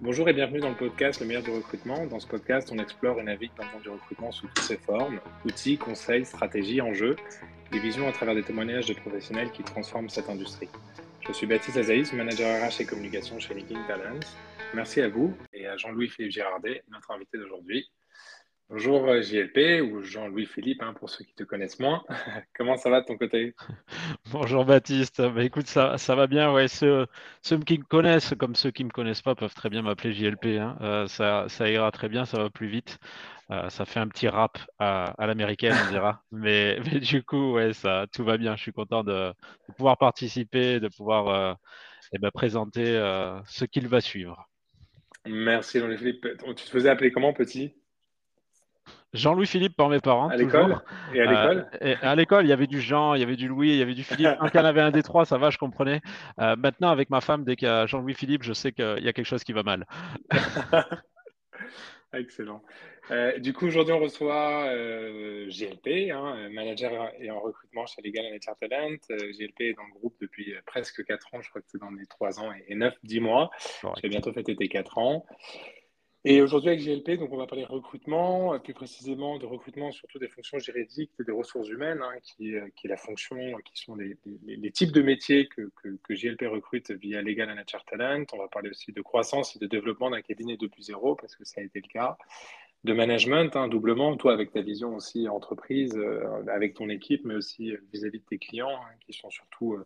Bonjour et bienvenue dans le podcast Le meilleur du recrutement. Dans ce podcast, on explore et navigue dans le monde du recrutement sous toutes ses formes, outils, conseils, stratégies, enjeux, et visions à travers des témoignages de professionnels qui transforment cette industrie. Je suis Baptiste Azaïs, manager RH et communication chez Linking Talents. Merci à vous et à Jean-Louis Philippe Girardet, notre invité d'aujourd'hui. Bonjour euh, JLP ou Jean-Louis Philippe, hein, pour ceux qui te connaissent moins. Comment ça va de ton côté? Bonjour Baptiste. Bah, écoute, ça, ça va bien. Ouais, ceux, ceux qui me connaissent, comme ceux qui ne me connaissent pas, peuvent très bien m'appeler JLP. Hein. Euh, ça, ça, ira très bien, ça va plus vite. Euh, ça fait un petit rap à, à l'américaine, on dira. mais, mais, du coup, ouais, ça, tout va bien. Je suis content de, de pouvoir participer, de pouvoir eh ben, présenter ce qu'il va suivre. Merci Jean-Louis Philippe. Tu te faisais appeler comment petit? Jean-Louis Philippe par mes parents. À l'école Et à l'école euh, À l'école, il y avait du Jean, il y avait du Louis, il y avait du Philippe. Y en avait un des trois, ça va, je comprenais. Euh, maintenant, avec ma femme, dès qu'il y a Jean-Louis Philippe, je sais qu'il y a quelque chose qui va mal. Excellent. Euh, du coup, aujourd'hui, on reçoit GLP, hein, manager et en recrutement chez Legal HR Talent. GLP est dans le groupe depuis presque 4 ans, je crois que c'est dans les 3 ans et 9-10 mois. J'ai bientôt fêté tes 4 ans. Et aujourd'hui avec GLP, donc on va parler recrutement, euh, plus précisément de recrutement surtout des fonctions juridiques et des ressources humaines, hein, qui, euh, qui, est la fonction, qui sont les, types de métiers que, que, GLP recrute via Legal and HR Talent. On va parler aussi de croissance et de développement d'un cabinet 2.0 parce que ça a été le cas. De management, hein, doublement, toi avec ta vision aussi entreprise, euh, avec ton équipe, mais aussi vis-à-vis de tes clients, hein, qui sont surtout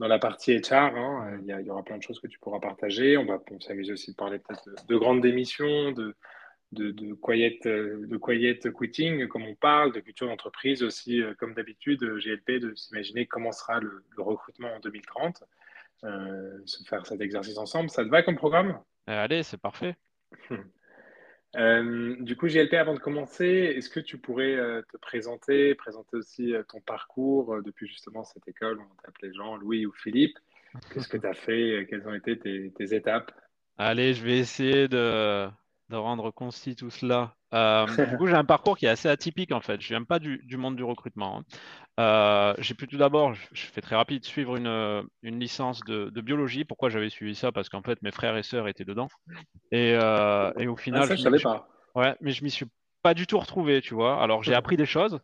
dans la partie HR, hein, il, y aura plein de choses que tu pourras partager. On va s'amuser aussi de parler peut-être de, grandes démissions, de, de, de, quiet, de quiet quitting, comme on parle, de culture d'entreprise aussi, euh, comme d'habitude, euh, GLP, de s'imaginer comment sera le, recrutement en 2030, euh, se faire cet exercice ensemble. Ça te va comme programme? Allez, c'est parfait. Euh, du coup, GLP, avant de commencer, est-ce que tu pourrais euh, te présenter, présenter aussi euh, ton parcours depuis justement cette école où on t'appelait Jean, Louis ou Philippe? Qu'est-ce que tu as fait Quelles ont été tes étapes? Allez, je vais essayer de, de rendre concis tout cela. Du coup, j'ai un parcours qui est assez atypique en fait. Je viens pas du, monde du recrutement. Euh, j'ai pu tout d'abord, je, fais très rapide, suivre une, une licence de, biologie. Pourquoi j'avais suivi ça? Parce qu'en fait, mes frères et sœurs étaient dedans. Et, euh, et au final, ah, ça, je, savais pas. Ouais, mais je m'y suis pas du tout retrouvé, tu vois. Alors j'ai appris des choses,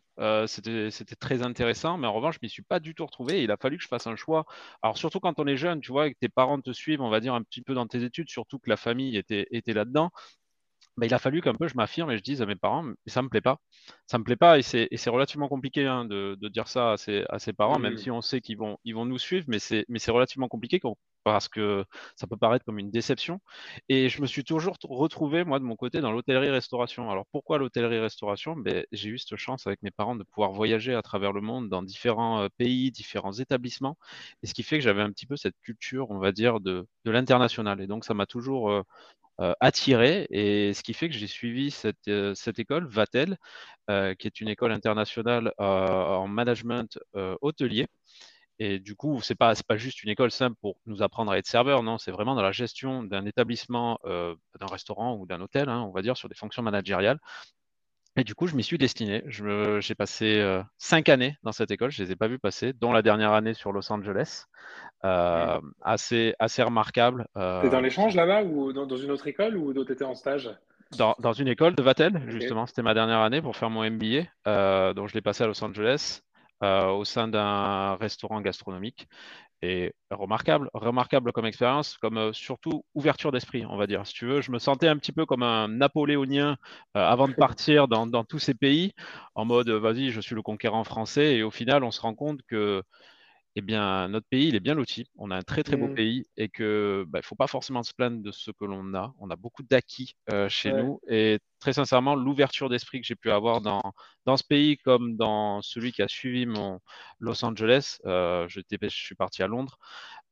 c'était très intéressant, mais en revanche, je m'y suis pas du tout retrouvé. il a fallu que je fasse un choix. Alors surtout quand on est jeune, tu vois, et que tes parents te suivent, on va dire un petit peu dans tes études, surtout que la famille était, était là-dedans. Bah, il a fallu qu'un peu je m'affirme et je dise à mes parents, mais ça me plaît pas. Ça me plaît pas et c'est relativement compliqué hein, de, de, dire ça à ses, à ses parents, même si on sait qu'ils vont, ils vont nous suivre, mais c'est relativement compliqué parce que ça peut paraître comme une déception. Et je me suis toujours retrouvé, moi, de mon côté, dans l'hôtellerie-restauration. Alors pourquoi l'hôtellerie-restauration? Ben, J'ai eu cette chance avec mes parents de pouvoir voyager à travers le monde dans différents euh, pays, différents établissements, et ce qui fait que j'avais un petit peu cette culture, on va dire, de, de l'international. Et donc ça m'a toujours euh, attiré et ce qui fait que j'ai suivi cette, euh, école, Vatel, euh, qui est une école internationale en management hôtelier. Et du coup, c'est pas pas juste une école simple pour nous apprendre à être serveur, non, c'est vraiment dans la gestion d'un établissement, d'un restaurant ou d'un hôtel, hein, on va dire, sur des fonctions managériales. Et du coup, je m'y suis destiné. J'ai passé euh, cinq années dans cette école. Je ne les ai pas vues passer, dont la dernière année sur Los Angeles. Euh, assez, assez remarquable. Euh, tu dans l'échange là-bas ou dans, une autre école ou tu étais en stage? Dans, dans, une école de Vatel, justement. C'était ma dernière année pour faire mon MBA. Euh, donc, je l'ai passé à Los Angeles. au sein d'un restaurant gastronomique et remarquable, remarquable comme expérience, comme euh, surtout ouverture d'esprit, on va dire. Si tu veux, je me sentais un petit peu comme un napoléonien euh, avant de partir dans, dans, tous ces pays, en mode vas-y, je suis le conquérant français, et au final, on se rend compte que eh bien, notre pays, il est bien loti. On a un très, très beau mmh. pays et que ne bah, faut pas forcément se plaindre de ce que l'on a. On a beaucoup d'acquis euh, chez nous. Et très sincèrement, l'ouverture d'esprit que j'ai pu avoir dans, dans ce pays comme dans celui qui a suivi mon Los Angeles, euh, je, je, suis parti à Londres,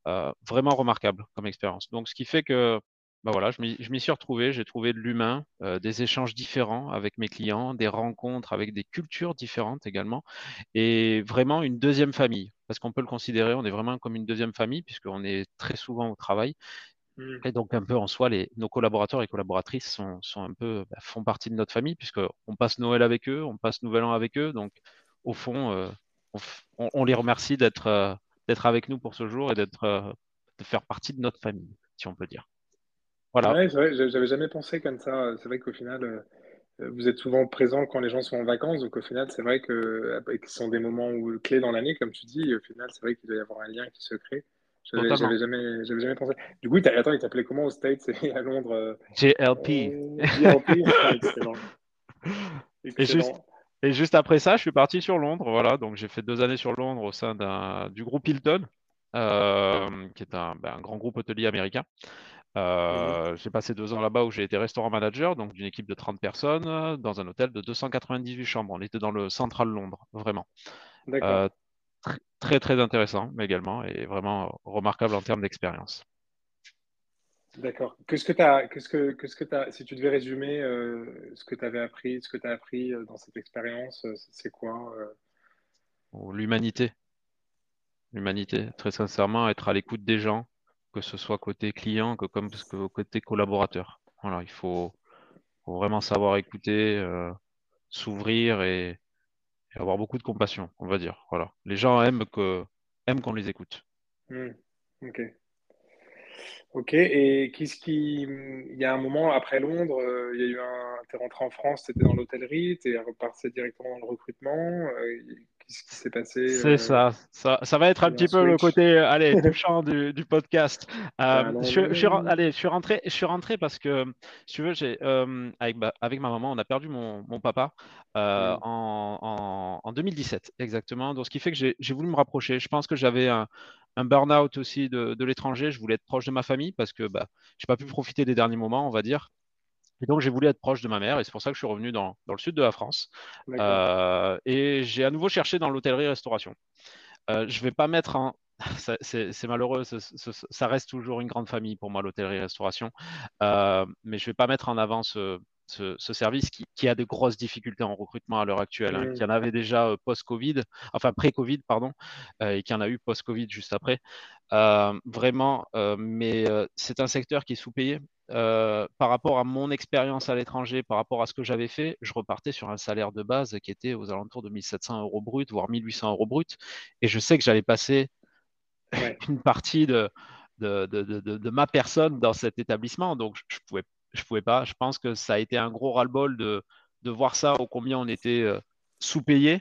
euh, vraiment remarquable comme expérience. Donc, ce qui fait que bah voilà, je m'y suis retrouvé, j'ai trouvé de l'humain, euh, des échanges différents avec mes clients, des rencontres avec des cultures différentes également, et vraiment une deuxième famille, parce qu'on peut le considérer, on est vraiment comme une deuxième famille, puisqu'on est très souvent au travail. Mmh. Et donc, un peu en soi, les, nos collaborateurs et collaboratrices sont, sont un peu, bah, font partie de notre famille, puisqu'on passe Noël avec eux, on passe Nouvel An avec eux. Donc, au fond, euh, on, on, les remercie d'être euh, d'être avec nous pour ce jour et d'être de faire partie de notre famille, si on peut dire. Voilà. Ouais, c'est vrai, j'avais jamais pensé comme ça. C'est vrai qu'au final, euh, vous êtes souvent présent quand les gens sont en vacances, donc au final, c'est vrai que ce sont des moments où, clés dans l'année, comme tu dis, au final, c'est vrai qu'il doit y avoir un lien qui se crée. J'avais jamais, jamais pensé. Du coup, attends, il t'appelait comment aux States et à Londres? JLP. Euh, JLP, excellent. Et juste, et juste après ça, je suis parti sur Londres. Voilà, donc j'ai fait deux années sur Londres au sein du groupe Hilton, euh, qui est un, ben, un, grand groupe hôtelier américain. Euh, j'ai passé deux ans là-bas où j'ai été restaurant manager, donc d'une équipe de 30 personnes, dans un hôtel de 298 chambres. On était dans le central Londres, vraiment. Euh, très, très intéressant également et vraiment remarquable en termes d'expérience. D'accord. Qu'est-ce que tu as, qu'est-ce que, qu'est-ce que as, si tu devais résumer euh, ce que tu avais appris, ce que tu as appris dans cette expérience, c'est quoi L'humanité. L'humanité, très sincèrement, être à l'écoute des gens, que ce soit côté client que comme côté collaborateur. Voilà, il faut, vraiment savoir écouter, euh, s'ouvrir et, avoir beaucoup de compassion, on va dire. Voilà, les gens aiment qu'on les écoute. Hmm. Ok. Et qu'est-ce qui, il y a un moment après Londres, euh, il y a eu un, es rentré en France, tu étais dans l'hôtellerie, tu es reparti directement dans le recrutement. Euh, Qu'est-ce qui s'est passé C'est euh, ça. ça. ça. va être un petit peu le côté allez, touchant du, du podcast. Euh, je, je, allez, je suis rentré, je suis rentré parce que, si tu veux, j'ai, avec, avec, ma maman, on a perdu mon, mon papa mm. en, en, en, 2017, exactement. Donc, ce qui fait que j'ai voulu me rapprocher. Je pense que j'avais un, un burn-out aussi de, de l'étranger. Je voulais être proche de ma famille parce que bah, je n'ai pas pu profiter des derniers moments, on va dire. Et donc, j'ai voulu être proche de ma mère et c'est pour ça que je suis revenu dans, dans le sud de la France. Euh, et j'ai à nouveau cherché dans l'hôtellerie-restauration. Euh, je ne vais pas mettre en. C'est malheureux, ça reste toujours une grande famille pour moi, l'hôtellerie-restauration. Euh, mais je ne vais pas mettre en avant ce, ce, service qui, qui, a de grosses difficultés en recrutement à l'heure actuelle, hein, qui en avait déjà post-Covid, enfin pré-Covid, pardon, et qui en a eu post-Covid juste après. vraiment, mais c'est un secteur qui est sous-payé. Euh, par rapport à mon expérience à l'étranger, par rapport à ce que j'avais fait, je repartais sur un salaire de base qui était aux alentours de 1700 euros brut, voire 1800 euros brut. Et je sais que j'allais passer une partie de, de, de, de, ma personne dans cet établissement. Donc, je ne pouvais, je pouvais pas. Je pense que ça a été un gros ras-le-bol de, voir ça, au combien on était euh, sous-payé,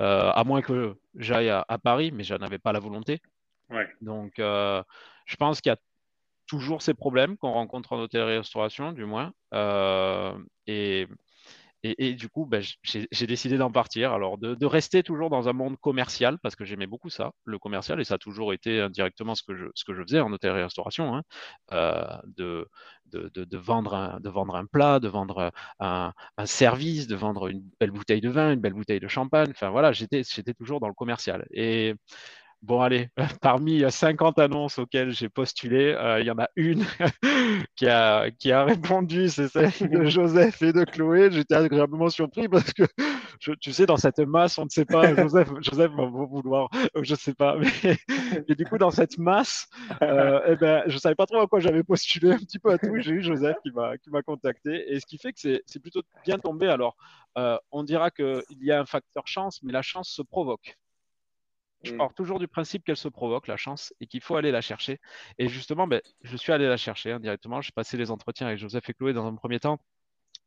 euh, à moins que j'aille à, Paris, mais je n'avais pas la volonté. Donc, je pense qu'il y a toujours ces problèmes qu'on rencontre en hôtellerie-restauration, du moins. Euh, et, du coup, ben, j'ai décidé d'en partir. Alors, de, rester toujours dans un monde commercial, parce que j'aimais beaucoup ça, le commercial, et ça a toujours été indirectement ce que je, faisais en hôtellerie-restauration, hein, euh, de, de, de, vendre un, de vendre un plat, de vendre un, un, service, de vendre une belle bouteille de vin, une belle bouteille de champagne. Enfin, voilà, j'étais toujours dans le commercial. Et Bon, allez, parmi 50 annonces auxquelles j'ai postulé, euh, il y en a une qui, a, qui a répondu, c'est celle de Joseph et de Chloé. J'étais agréablement surpris parce que, tu sais, dans cette masse, on ne sait pas, Joseph, Joseph va vouloir, euh, je ne sais pas, mais et du coup, dans cette masse, euh, eh ben, je ne savais pas trop à quoi j'avais postulé, un petit peu à tout. J'ai eu Joseph qui m'a contacté, et ce qui fait que c'est plutôt bien tombé. Alors, on dira qu'il y a un facteur chance, mais la chance se provoque. Je mm. pars toujours du principe qu'elle se provoque, la chance, et qu'il faut aller la chercher. Et justement, ben, je suis allé la chercher indirectement. Hein, J'ai passé les entretiens avec Joseph et Chloé dans un premier temps.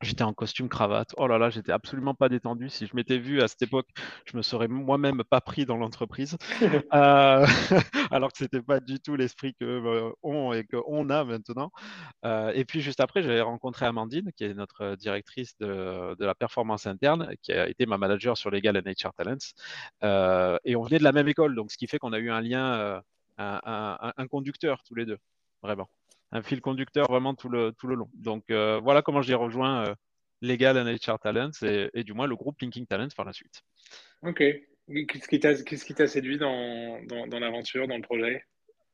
J'étais en costume cravate. Oh là là, j'étais absolument pas détendu. Si je m'étais vu à cette époque, je me serais moi-même pas pris dans l'entreprise. Euh, alors que c'était pas du tout l'esprit que euh, on et qu'on a maintenant. Euh, et puis juste après, j'avais rencontré Amandine, qui est notre directrice de, la performance interne, qui a été ma manager sur Legal and HR Talents. et on venait de la même école, donc ce qui fait qu'on a eu un lien, un conducteur tous les deux, vraiment un fil conducteur vraiment tout le, tout le long. Donc euh, voilà comment j'ai rejoint euh, Legal and HR Talents et, du moins le groupe Linking Talents par la suite. Ok. Qu'est-ce qui t'a séduit dans, dans, l'aventure, dans le projet?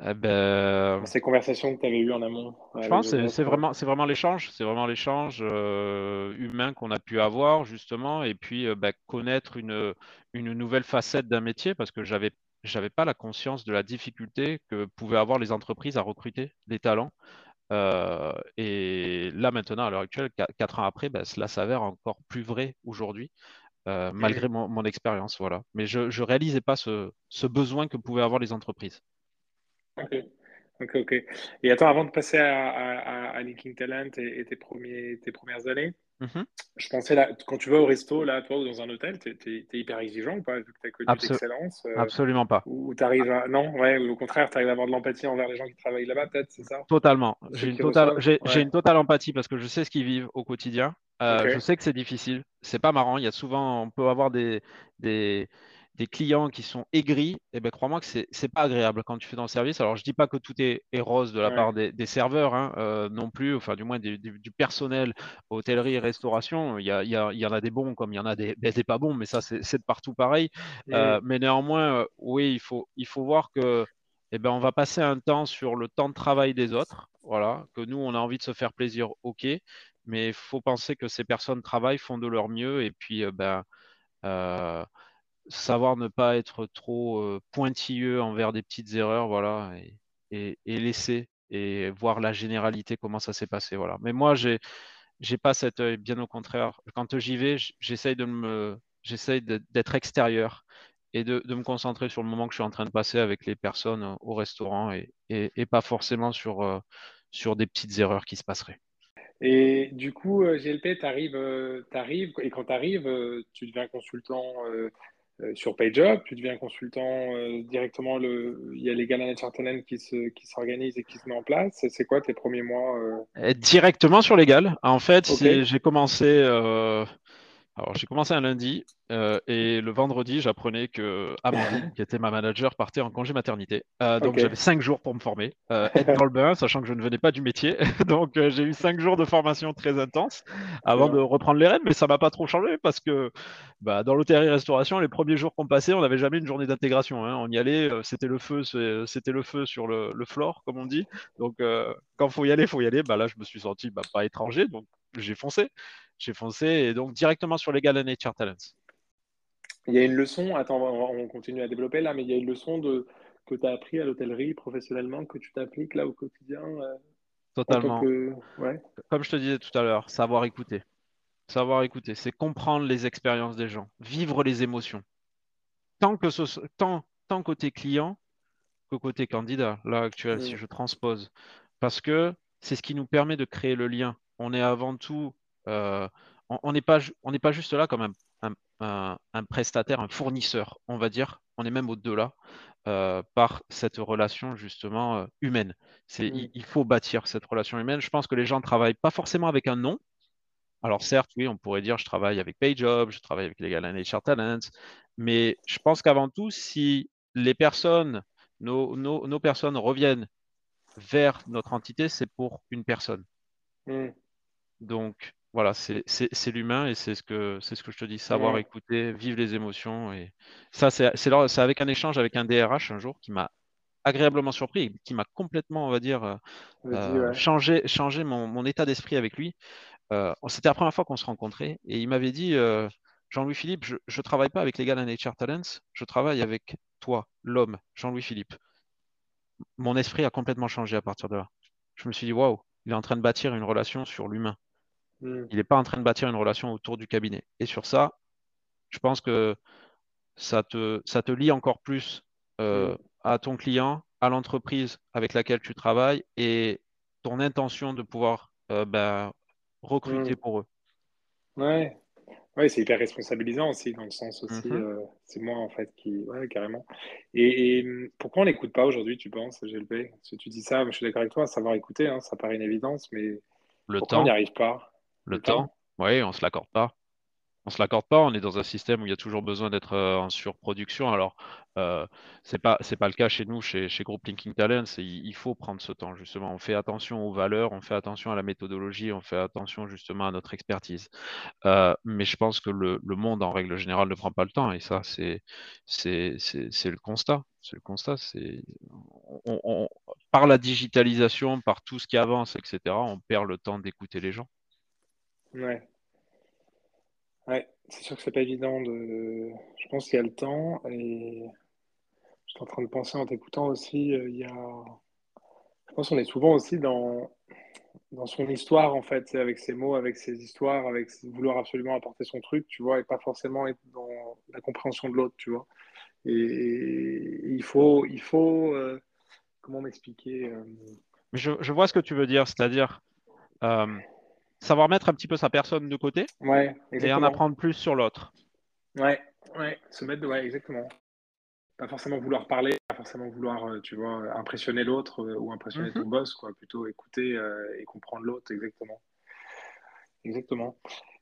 Eh ben, Ces conversations que tu avais eues en amont Je pense que c'est vraiment, vraiment l'échange, c'est vraiment l'échange euh, humain qu'on a pu avoir justement, et puis bah, connaître une, une nouvelle facette d'un métier parce que j'avais j'avais pas la conscience de la difficulté que pouvaient avoir les entreprises à recruter des talents. Euh, et là maintenant, à l'heure actuelle, quatre ans après, ben, cela s'avère encore plus vrai aujourd'hui, euh, malgré mon, expérience. Voilà. Mais je ne réalisais pas ce, besoin que pouvaient avoir les entreprises. Ok. Ok, ok. Et attends, avant de passer à, à, à Linking Talent et, tes, premiers, tes premières années, mhm. je pensais là, quand tu vas au resto, là, toi, ou dans un hôtel, tu es, hyper exigeant ou pas, vu que tu as connu l'excellence euh, Absolument pas. Ou tu arrives à. Non, ouais, ou au contraire, tu arrives à avoir de l'empathie envers les gens qui travaillent là-bas, peut-être, c'est ça? Totalement. J'ai une, totale, une totale empathie parce que je sais ce qu'ils vivent au quotidien. Euh, je sais que c'est difficile. C'est pas marrant. Il y a souvent, on peut avoir des, des, des clients qui sont aigris, et eh ben, crois-moi que c'est n'est pas agréable quand tu fais dans le service. Alors, je dis pas que tout est, rose de la part des, serveurs hein, euh, non plus, enfin, du moins du personnel, hôtellerie et restauration. Il y, y, en a des bons comme il y en a des, des pas bons, mais ça, c'est de partout pareil. Euh, mais néanmoins, euh, oui, il faut, il faut voir que eh ben, on va passer un temps sur le temps de travail des autres. Voilà, que nous, on a envie de se faire plaisir, ok, mais il faut penser que ces personnes travaillent, font de leur mieux, et puis, ben, savoir ne pas être trop euh, pointilleux envers des petites erreurs, voilà, et, laisser et voir la généralité, comment ça s'est passé, voilà. Mais moi, j'ai j'ai pas cet œil, bien au contraire. Quand j'y vais, j'essaye de me, j'essaye d'être extérieur et de, me concentrer sur le moment que je suis en train de passer avec les personnes au restaurant et, et, pas forcément sur, euh, sur des petites erreurs qui se passeraient. Et du coup, euh, GLP, tu arrives, arrives, et quand tu arrives, tu deviens consultant euh, sur PageUp, tu deviens consultant euh, directement. Le... Il y a les Gala Talent qui s'organisent qui et qui se met en place. C'est quoi tes premiers mois euh? Directement sur Legal. En fait, j'ai commencé alors, j'ai commencé un lundi euh, et le vendredi, j'apprenais que Amandine, qui était ma manager, partait en congé maternité. Euh, donc, j'avais cinq jours pour me former, euh, être dans le bain, sachant que je ne venais pas du métier. donc, j'ai eu cinq jours de formation très intense avant de reprendre les rênes, mais ça m'a pas trop changé parce que bah, dans l'hôtellerie-restauration, les premiers jours qu'on passait, on n'avait jamais une journée d'intégration. Hein. On y allait, c'était le feu, c'était le feu sur le, le floor, comme on dit. Donc, quand il faut y aller, il faut y aller. Bah, là, je me suis senti bah, pas étranger, donc j'ai foncé j'ai foncé et donc directement sur les Gala Nature Talents. Il y a une leçon, attends, on continue à développer là, mais il y a une leçon de, que tu as appris à l'hôtellerie professionnellement que tu t'appliques là au quotidien euh, Totalement. Comme je te disais tout à l'heure, savoir écouter. Savoir écouter, c'est comprendre les expériences des gens, vivre les émotions. Tant, que ce, tant, tant côté client que côté candidat, là actuel, si mm. je transpose. Parce que c'est ce qui nous permet de créer le lien. On est avant tout on n'est pas, pas juste là comme un, prestataire, un fournisseur, on va dire. On est même au-delà euh, par cette relation justement euh, humaine. C'est, mm. il, faut bâtir cette relation humaine. Je pense que les gens ne travaillent pas forcément avec un nom. Alors certes, oui, on pourrait dire je travaille avec PayJob, je travaille avec Legal HR Talents, mais je pense qu'avant tout, si les personnes, nos, nos, personnes reviennent vers notre entité, c'est pour une personne. Mm. Donc, voilà, c'est l'humain et c'est ce que c'est ce que je te dis, savoir écouter, vivre les émotions et ça c'est avec un échange avec un DRH un jour qui m'a agréablement surpris et qui m'a complètement, on va dire, euh, euh, changé, changé mon, mon état d'esprit avec lui. Euh, c'était la première fois qu'on se rencontrait et il m'avait dit Jean-Louis Philippe, je ne travaille pas avec les gars de HR Talents, je travaille avec toi, l'homme, Jean-Louis Philippe. Mon esprit a complètement changé à partir de là. Je me suis dit waouh, il est en train de bâtir une relation sur l'humain. Hmm. Il n'est pas en train de bâtir une relation autour du cabinet. Et sur ça, je pense que ça te, ça te lie encore plus euh, hmm. à ton client, à l'entreprise avec laquelle tu travailles et ton intention de pouvoir euh, ben, recruter hmm. pour eux. Ouais, ouais c'est hyper responsabilisant aussi, dans le sens aussi, mm-hmm. euh, c'est moi en fait qui. Ouais, carrément. Et, pourquoi on n'écoute pas aujourd'hui, tu penses, GLP Si tu dis ça, je suis d'accord avec toi, savoir écouter, hein, ça paraît une évidence, mais le pourquoi temps. on n'y arrive pas? Le temps, oui, on se l'accorde pas. On se l'accorde pas. On est dans un système où il y a toujours besoin d'être euh, en surproduction. Alors, euh, c'est pas c'est pas le cas chez nous, chez, chez Groupe Linking Talent. Il, il faut prendre ce temps justement. On fait attention aux valeurs, on fait attention à la méthodologie, on fait attention justement à notre expertise. Euh, mais je pense que le, monde en règle générale ne prend pas le temps. Et ça, c'est c'est le constat. C'est le constat. C'est par la digitalisation, par tout ce qui avance, etc. On perd le temps d'écouter les gens. Ouais. Ouais, c'est sûr que c'est pas évident de. Je pense qu'il y a le temps et je suis en train de penser en t'écoutant aussi. Euh, il y a. Je pense qu'on est souvent aussi dans dans son histoire en fait, avec ses mots, avec ses histoires, avec vouloir absolument apporter son truc, tu vois, et pas forcément être dans la compréhension de l'autre, tu vois. Et, il faut, il faut, euh, comment m'expliquer je, je, vois ce que tu veux dire, c'est-à-dire savoir mettre un petit peu sa personne de côté ouais, et en apprendre plus sur l'autre. Ouais, ouais, se mettre, ouais, exactement. Pas forcément vouloir parler, pas forcément vouloir, tu vois, impressionner l'autre ou impressionner ton mhm. boss, quoi. Plutôt écouter et comprendre l'autre, exactement. Exactement.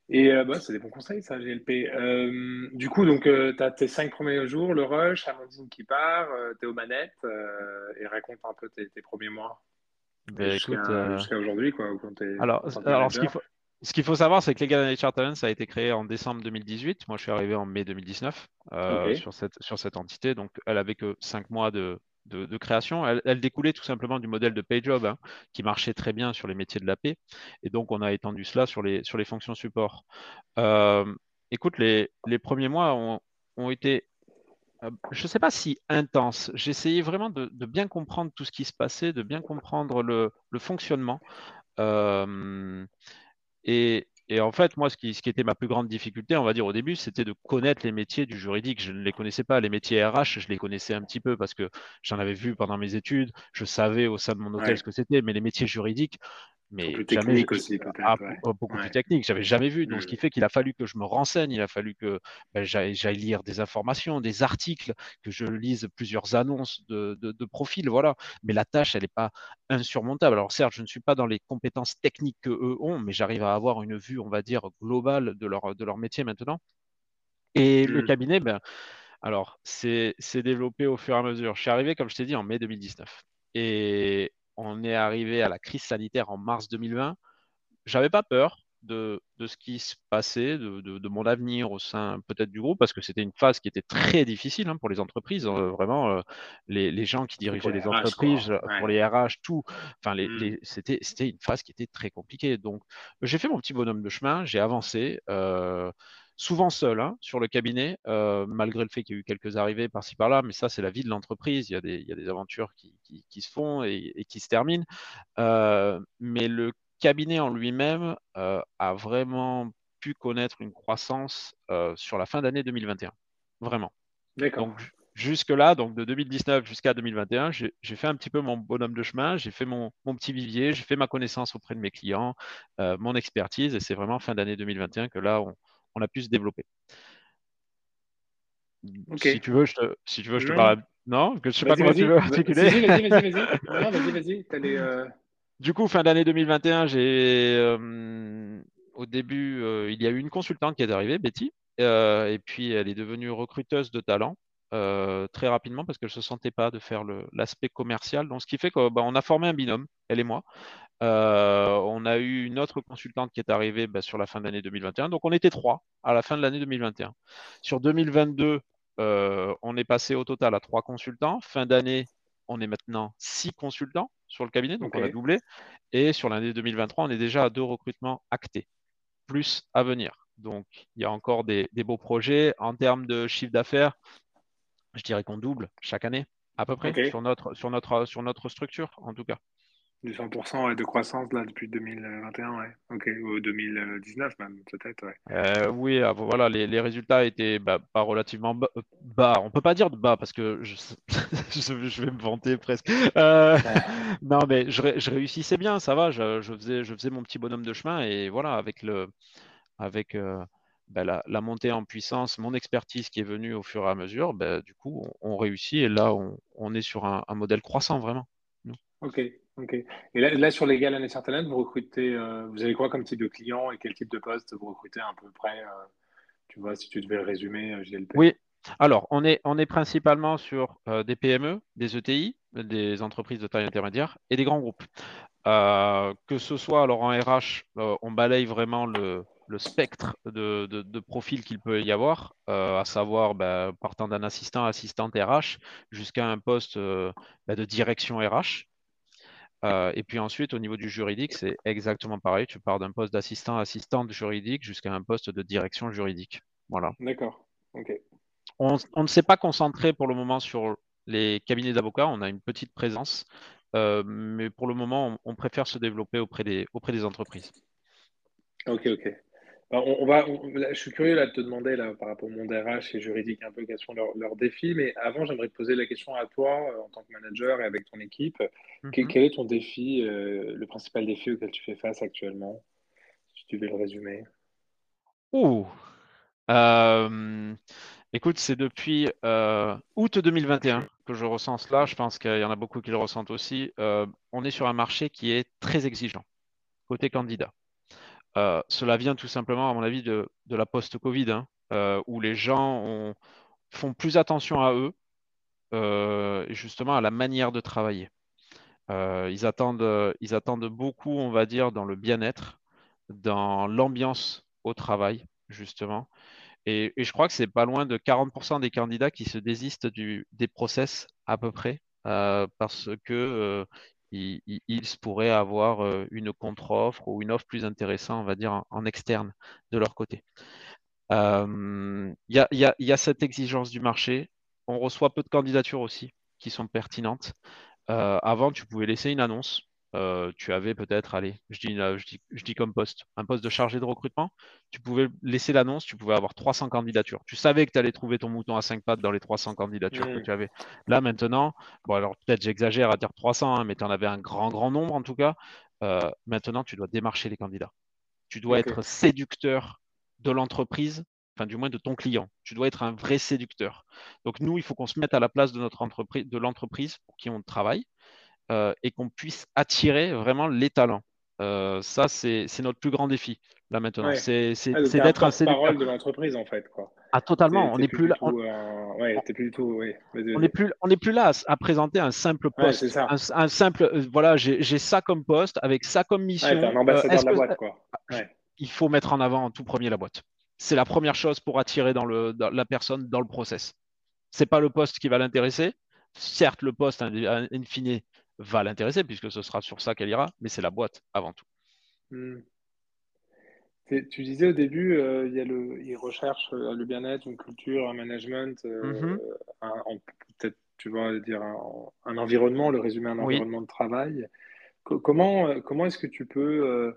Et euh, bah, c'est des bons conseils, ça, GLP. Euh, du coup, donc, euh, tu as tes cinq premiers jours, le rush, Amandine qui part, tu es aux manettes, et raconte un peu tes, premiers mois. Ben, jusqu'à aujourd'hui, quoi. alors, alors ce qu'il faut, ce qu'il faut savoir, c'est que Legal HR Talent, ça a été créé en décembre 2018. Moi, je suis arrivé en mai 2019 sur, cette, sur cette entité. Donc, elle avait que cinq mois de, de, création, elle, découlait tout simplement du modèle de PayJob hein, qui marchait très bien sur les métiers de la paix. Et donc, on a étendu cela sur les, sur les fonctions support. Euh, écoute, les, premiers mois ont, été, euh, je ne sais pas si intenses. J'essayais vraiment de, bien comprendre tout ce qui se passait, de bien comprendre le, fonctionnement. Euh, et, et en fait, moi, ce qui, était ma plus grande difficulté, on va dire au début, c'était de connaître les métiers du juridique. Je ne les connaissais pas. Les métiers RH, je les connaissais un petit peu parce que j'en avais vu pendant mes études. Je savais au sein de mon hôtel ce que c'était. Mais les métiers juridiques, mais plus technique aussi, ah, beaucoup plus technique. J'avais jamais vu. Donc, ce qui fait qu'il a fallu que je me renseigne, il a fallu que ben, j'aille lire des informations, des articles, que je lise plusieurs annonces de, de, profils, voilà. Mais la tâche, elle n'est pas insurmontable. Alors, certes, je ne suis pas dans les compétences techniques que eux ont, mais j'arrive à avoir une vue, on va dire, globale de leur, de leur métier maintenant. Et le mmh. cabinet, ben, alors, c'est développé au fur et à mesure. Je suis arrivé, comme je t'ai dit, en mai 2019. Et on est arrivé à la crise sanitaire en mars 2020. J'avais pas peur de, ce qui se passait, de, mon avenir au sein peut-être du groupe, parce que c'était une phase qui était très difficile hein, pour les entreprises. Euh, vraiment, euh, les, gens qui dirigeaient les, entreprises, pour les RH, tout. Enfin, mmh. c'était, une phase qui était très compliquée. Donc, j'ai fait mon petit bonhomme de chemin, j'ai avancé. Euh, souvent seul hein, sur le cabinet, euh, malgré le fait qu'il y a eu quelques arrivées par-ci par-là, mais ça, c'est la vie de l'entreprise. Il, y a des aventures qui, se font et, qui se terminent. Euh, mais le cabinet en lui-même euh, a vraiment pu connaître une croissance sur la fin d'année 2021. Vraiment. D'accord. Donc, jusque-là, donc de 2019 jusqu'à 2021, j'ai fait un petit peu mon bonhomme de chemin, j'ai fait mon, petit vivier, j'ai fait ma connaissance auprès de mes clients, mon expertise, et c'est vraiment fin d'année 2021 que là, on, on a pu se développer. Si tu veux, je te, si tu veux, je te parle. Non, que je sais pas comment tu veux articuler. Vas-y, vas-y, vas-y. vas-y, euh, Du coup, fin d'année 2021, j'ai euh, au début, euh, il y a eu une consultante qui est arrivée, Betty, et puis elle est devenue recruteuse de talent. Très rapidement parce qu'elle ne se sentait pas de faire l'aspect commercial. Donc, ce qui fait qu'on bah, a formé un binôme, elle et moi. Euh, on a eu une autre consultante qui est arrivée bah, sur la fin de l'année 2021. Donc, on était trois à la fin de l'année 2021. Sur 2022, euh, on est passé au total à trois consultants. Fin d'année, on est maintenant six consultants sur le cabinet, donc on a doublé. Et sur l'année 2023, on est déjà à deux recrutements actés, plus à venir. Donc, il y a encore des, beaux projets. En termes de chiffre d'affaires, je dirais qu'on double chaque année, à peu près, sur, notre, sur, notre, sur notre structure, en tout cas. Du 100% de croissance là depuis 2021, ouais. Ok, ou 2019 même, peut-être, ouais. Euh, oui, ah, voilà, les, résultats étaient bah, pas relativement bas. On peut pas dire de bas parce que je, je vais me vanter presque. Euh, non, mais je, réussissais bien, ça va. Je, faisais, je faisais mon petit bonhomme de chemin et voilà, avec le, avec euh, bah, la, montée en puissance, mon expertise qui est venue au fur et à mesure, bah, du coup, on, réussit et là, on, est sur un, un modèle croissant vraiment. Ok, Ok. Et là, sur les Gales Talent, vous recrutez, euh, vous avez quoi comme type de client et quel type de poste vous recrutez à peu près euh, Tu vois, si tu devais résumer GLP. Euh, oui. Alors, on est, on est principalement sur des PME, des ETI, des entreprises de taille intermédiaire et des grands groupes. que ce soit, alors en RH, on balaye vraiment le, spectre de, profils qu'il peut y avoir, à savoir bah, partant d'un assistant, assistante RH, jusqu'à un poste bah, de direction RH. Euh, et puis ensuite, au niveau du juridique, c'est exactement pareil. Tu pars d'un poste d'assistant, assistante juridique jusqu'à un poste de direction juridique. Voilà. D'accord. On, ne s'est pas concentré pour le moment sur les cabinets d'avocats. On a une petite présence, euh, mais pour le moment, on, préfère se développer auprès des, auprès des entreprises. Ok, ok. On, va, je suis curieux là, de te demander là, par rapport au monde RH et juridique un peu quels sont leurs, défis, mais avant j'aimerais te poser la question à toi euh, en tant que manager et avec ton équipe. Mhm. quel, est ton défi, euh, le principal défi auquel tu fais face actuellement, si tu veux le résumer? Ouh. Euh, écoute, c'est depuis août 2021 que je ressens cela. Je pense qu'il y en a beaucoup qui le ressentent aussi. on est sur un marché qui est très exigeant côté candidat. Euh, cela vient tout simplement, à mon avis, de, la post-Covid, hein, euh, où les gens font plus attention à eux euh, justement à la manière de travailler. ils, attendent, beaucoup, on va dire, dans le bien-être, dans l'ambiance au travail, justement. Et, je crois que c'est pas loin de 40% des candidats qui se désistent des process à peu près, parce que ils, pourraient avoir euh, une contre-offre ou une offre plus intéressante, on va dire, en, externe de leur côté. Il y, a, cette exigence du marché. On reçoit peu de candidatures aussi qui sont pertinentes. Euh, avant, tu pouvais laisser une annonce euh, tu avais peut-être, allez, je dis, je, dis, comme poste, un poste de chargé de recrutement, tu pouvais laisser l'annonce, tu pouvais avoir 300 candidatures. Tu savais que tu allais trouver ton mouton à 5 pattes dans les 300 candidatures que tu avais. Là, maintenant, bon, alors peut-être j'exagère à dire 300, hein, mais tu en avais un grand, grand nombre en tout cas. Euh, maintenant, tu dois démarcher les candidats. Tu dois être séducteur de l'entreprise, enfin du moins de ton client. Tu dois être un vrai séducteur. Donc nous, il faut qu'on se mette à la place de notre entreprise, de l'entreprise pour qui on travaille. Euh, et qu'on puisse attirer vraiment les talents. Euh, ça, c'est notre plus grand défi là maintenant. C'est d'être un parole de l'entreprise en fait. Quoi. Ah, totalement. on n'est plus, là. On... plus du tout. On n'est plus, on plus là à, présenter un simple poste. Un, simple. Euh, voilà, j'ai ça comme poste avec ça comme mission. un ambassadeur de la boîte, quoi. Il faut mettre en avant en tout premier la boîte. C'est la première chose pour attirer dans le, la personne dans le process. C'est pas le poste qui va l'intéresser. Certes, le poste, in fine, va l'intéresser puisque ce sera sur ça qu'elle ira, mais c'est la boîte avant tout. Hmm. Tu disais au début, euh, il y a le, ils recherchent euh, le bien-être, une culture, un management, euh, mm-hmm. peut-être tu vas dire un, environnement, le résumer un environnement de travail. Comment comment est-ce que tu peux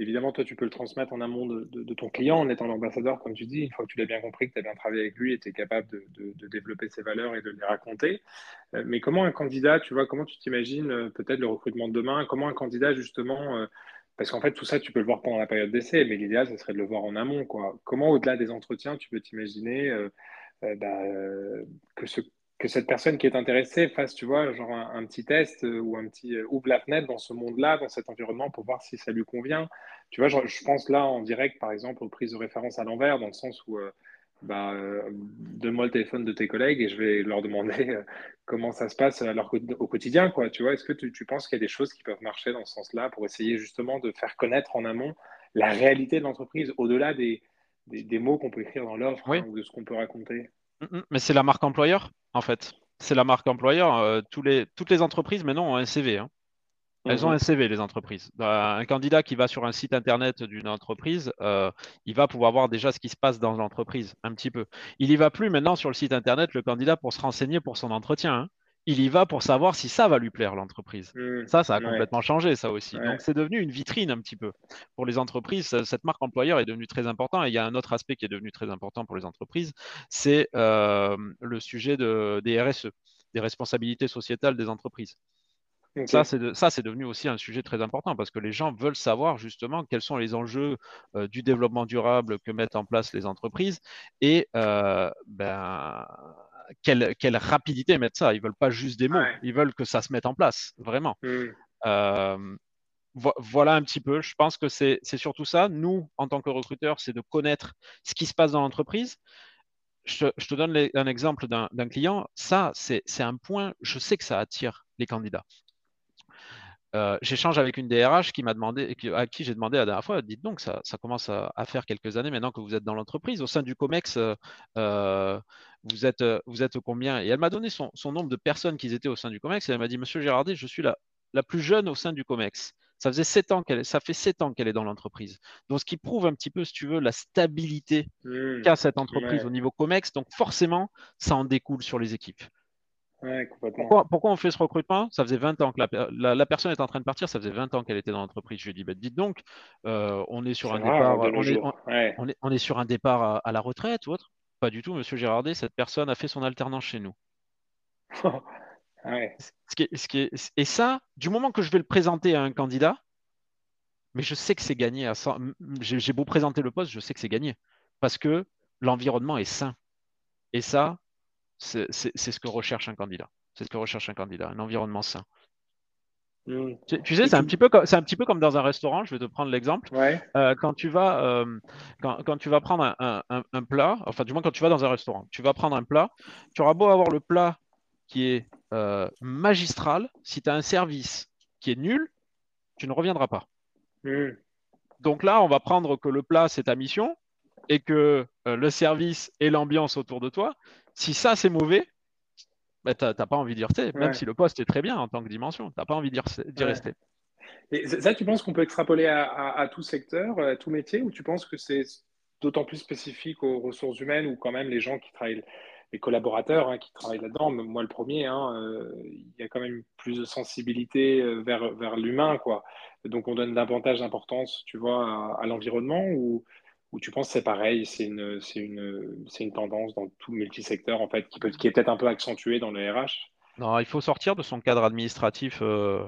Évidemment, toi, tu peux le transmettre en amont de, ton client en étant l'ambassadeur, comme tu dis, une fois que tu l'as bien compris, que tu as bien travaillé avec lui et tu es capable de, développer ses valeurs et de les raconter. Euh, mais comment un candidat, tu vois, comment tu t'imagines euh, peut-être le recrutement de demain? Comment un candidat, justement, euh, parce qu'en fait, tout ça, tu peux le voir pendant la période d'essai, mais l'idéal, ce serait de le voir en amont. Quoi. Comment, au-delà des entretiens, tu peux t'imaginer bah, que ce que cette personne qui est intéressée fasse, tu vois, genre un, petit test euh, ou un petit euh, ouvre la fenêtre dans ce monde-là, dans cet environnement pour voir si ça lui convient. Tu vois, je, pense là en direct, par exemple, aux prises de référence à l'envers, dans le sens où, euh, bah, donne-moi le téléphone de tes collègues et je vais leur demander comment ça se passe leur, au quotidien, quoi. Tu vois, est-ce que tu, penses qu'il y a des choses qui peuvent marcher dans ce sens-là pour essayer justement de faire connaître en amont la réalité de l'entreprise, au-delà des, des, mots qu'on peut écrire dans l'offre hein, ou de ce qu'on peut raconter? Mais c'est la marque employeur, en fait. C'est la marque employeur. Euh, tous les, toutes les entreprises, maintenant, ont un CV. Hein. Elles ont mhm. un CV, les entreprises. Bah, un candidat qui va sur un site internet d'une entreprise, euh, il va pouvoir voir déjà ce qui se passe dans l'entreprise, un petit peu. Il n'y va plus maintenant sur le site internet, le candidat, pour se renseigner pour son entretien. Hein il y va pour savoir si ça va lui plaire, l'entreprise. Mmh. ça, ça a complètement changé, ça aussi. Donc, c'est devenu une vitrine un petit peu. Pour les entreprises, cette marque employeur est devenue très importante. Et il y a un autre aspect qui est devenu très important pour les entreprises, c'est euh, le sujet de, des RSE, des responsabilités sociétales des entreprises. Ça, c'est devenu aussi un sujet très important parce que les gens veulent savoir justement quels sont les enjeux euh, du développement durable que mettent en place les entreprises. Et euh, ben, quelle, rapidité mettre ça. Ils veulent pas juste des mots, ils veulent que ça se mette en place, vraiment. Mm. Euh, voilà un petit peu. Je pense que c'est surtout ça. Nous, en tant que recruteurs, c'est de connaître ce qui se passe dans l'entreprise. Je, te donne un exemple d'un client. Ça, c'est un point, je sais que ça attire les candidats. Euh, j'échange avec une DRH qui m'a demandé, à qui j'ai demandé la dernière fois, dites donc, ça, commence à, faire quelques années maintenant que vous êtes dans l'entreprise. Au sein du COMEX, euh, vous, êtes, vous êtes combien? Et elle m'a donné son, nombre de personnes qui étaient au sein du COMEX et elle m'a dit, Monsieur Gérardet, je suis la, la plus jeune au sein du COMEX. Ça, faisait sept ans qu'elle, ça fait sept ans qu'elle est dans l'entreprise. Donc, ce qui prouve un petit peu, si tu veux, la stabilité mmh. qu'a cette entreprise au niveau COMEX. Donc, forcément, ça en découle sur les équipes. pourquoi, on fait ce recrutement? Ça faisait 20 ans que la, personne est en train de partir, ça faisait 20 ans qu'elle était dans l'entreprise. Je lui ai dit, bah, dites donc, euh, on est sur un départ, on est, sur un départ à, la retraite ou autre? Pas du tout, monsieur Gérardet, cette personne a fait son alternance chez nous. et ça, du moment que je vais le présenter à un candidat, mais je sais que c'est gagné à J'ai beau présenter le poste, je sais que c'est gagné. Parce que l'environnement est sain. Et ça, c'est ce que recherche un candidat. C'est ce que recherche un candidat, un environnement sain. Mmh. Tu, sais, c'est un, petit peu comme, un petit peu comme dans un restaurant, je vais te prendre l'exemple. Euh, quand, tu vas, euh, quand, tu vas prendre un, plat, enfin du moins quand tu vas dans un restaurant, tu vas prendre un plat, tu auras beau avoir le plat qui est euh, magistral, si tu as un service qui est nul, tu ne reviendras pas. Mmh. Donc là, on va prendre que le plat, c'est ta mission et que le service et l'ambiance autour de toi, si ça c'est mauvais, bah, tu n'as pas envie d'y rester, même si le poste est très bien en tant que dimension, tu n'as pas envie d'y rester. Et ça, tu penses qu'on peut extrapoler à, tout secteur, à tout métier, ou tu penses que c'est d'autant plus spécifique aux ressources humaines ou quand même les gens qui travaillent, les collaborateurs hein, qui travaillent là-dedans, moi le premier, hein, euh, il y a quand même plus de sensibilité euh, vers, vers l'humain, quoi. Donc on donne davantage d'importance, tu vois, à, à l'environnement ou ou tu penses que c'est pareil, c'est une, une, une tendance dans tout multisecteur en fait, qui, peut, qui est peut-être un peu accentuée dans le RH Non, il faut sortir de son cadre administratif euh,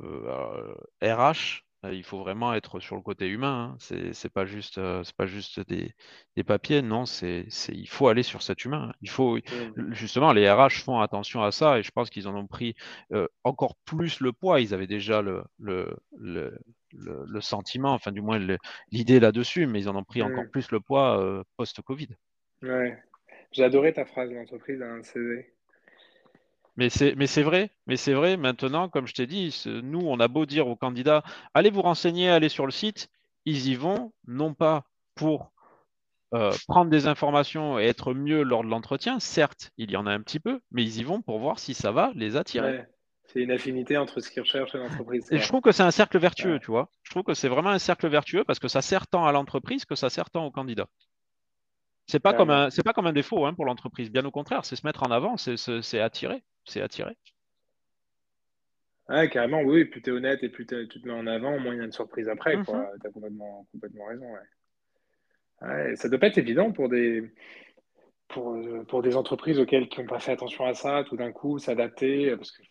euh, RH. Il faut vraiment être sur le côté humain. Hein. C'est pas juste, euh, c'est pas juste des, des, papiers. Non, c'est, il faut aller sur cet humain. Il faut mmh. justement les RH font attention à ça et je pense qu'ils en ont pris encore plus le poids. Ils avaient déjà le, le, le le, sentiment, enfin du moins l'idée là-dessus, mais ils en ont pris encore plus le poids euh, post-Covid. Ouais, j'ai adoré ta phrase d'entreprise un CV. Mais c'est, mais c'est vrai, mais c'est vrai. Maintenant, comme je t'ai dit, nous, on a beau dire aux candidats, allez vous renseigner, allez sur le site, ils y vont, non pas pour euh, prendre des informations et être mieux lors de l'entretien. Certes, il y en a un petit peu, mais ils y vont pour voir si ça va les attirer. C'est une affinité entre ce qu'ils recherchent et l'entreprise. Et je trouve que c'est un cercle vertueux, tu vois. Je trouve que c'est vraiment un cercle vertueux parce que ça sert tant à l'entreprise que ça sert tant au candidat. C'est pas, comme un, pas comme un défaut hein, pour l'entreprise. Bien au contraire, c'est se mettre en avant, c'est attirer. C'est attirer. Carrément, oui. Plus tu es honnête et plus tu te mets en avant, moins il y a une surprise après. Mhm. Tu as complètement, complètement raison. Ouais. ça doit pas être évident pour des, pour, pour des entreprises auxquelles qui n'ont pas fait attention à ça, tout d'un coup, s'adapter. Parce que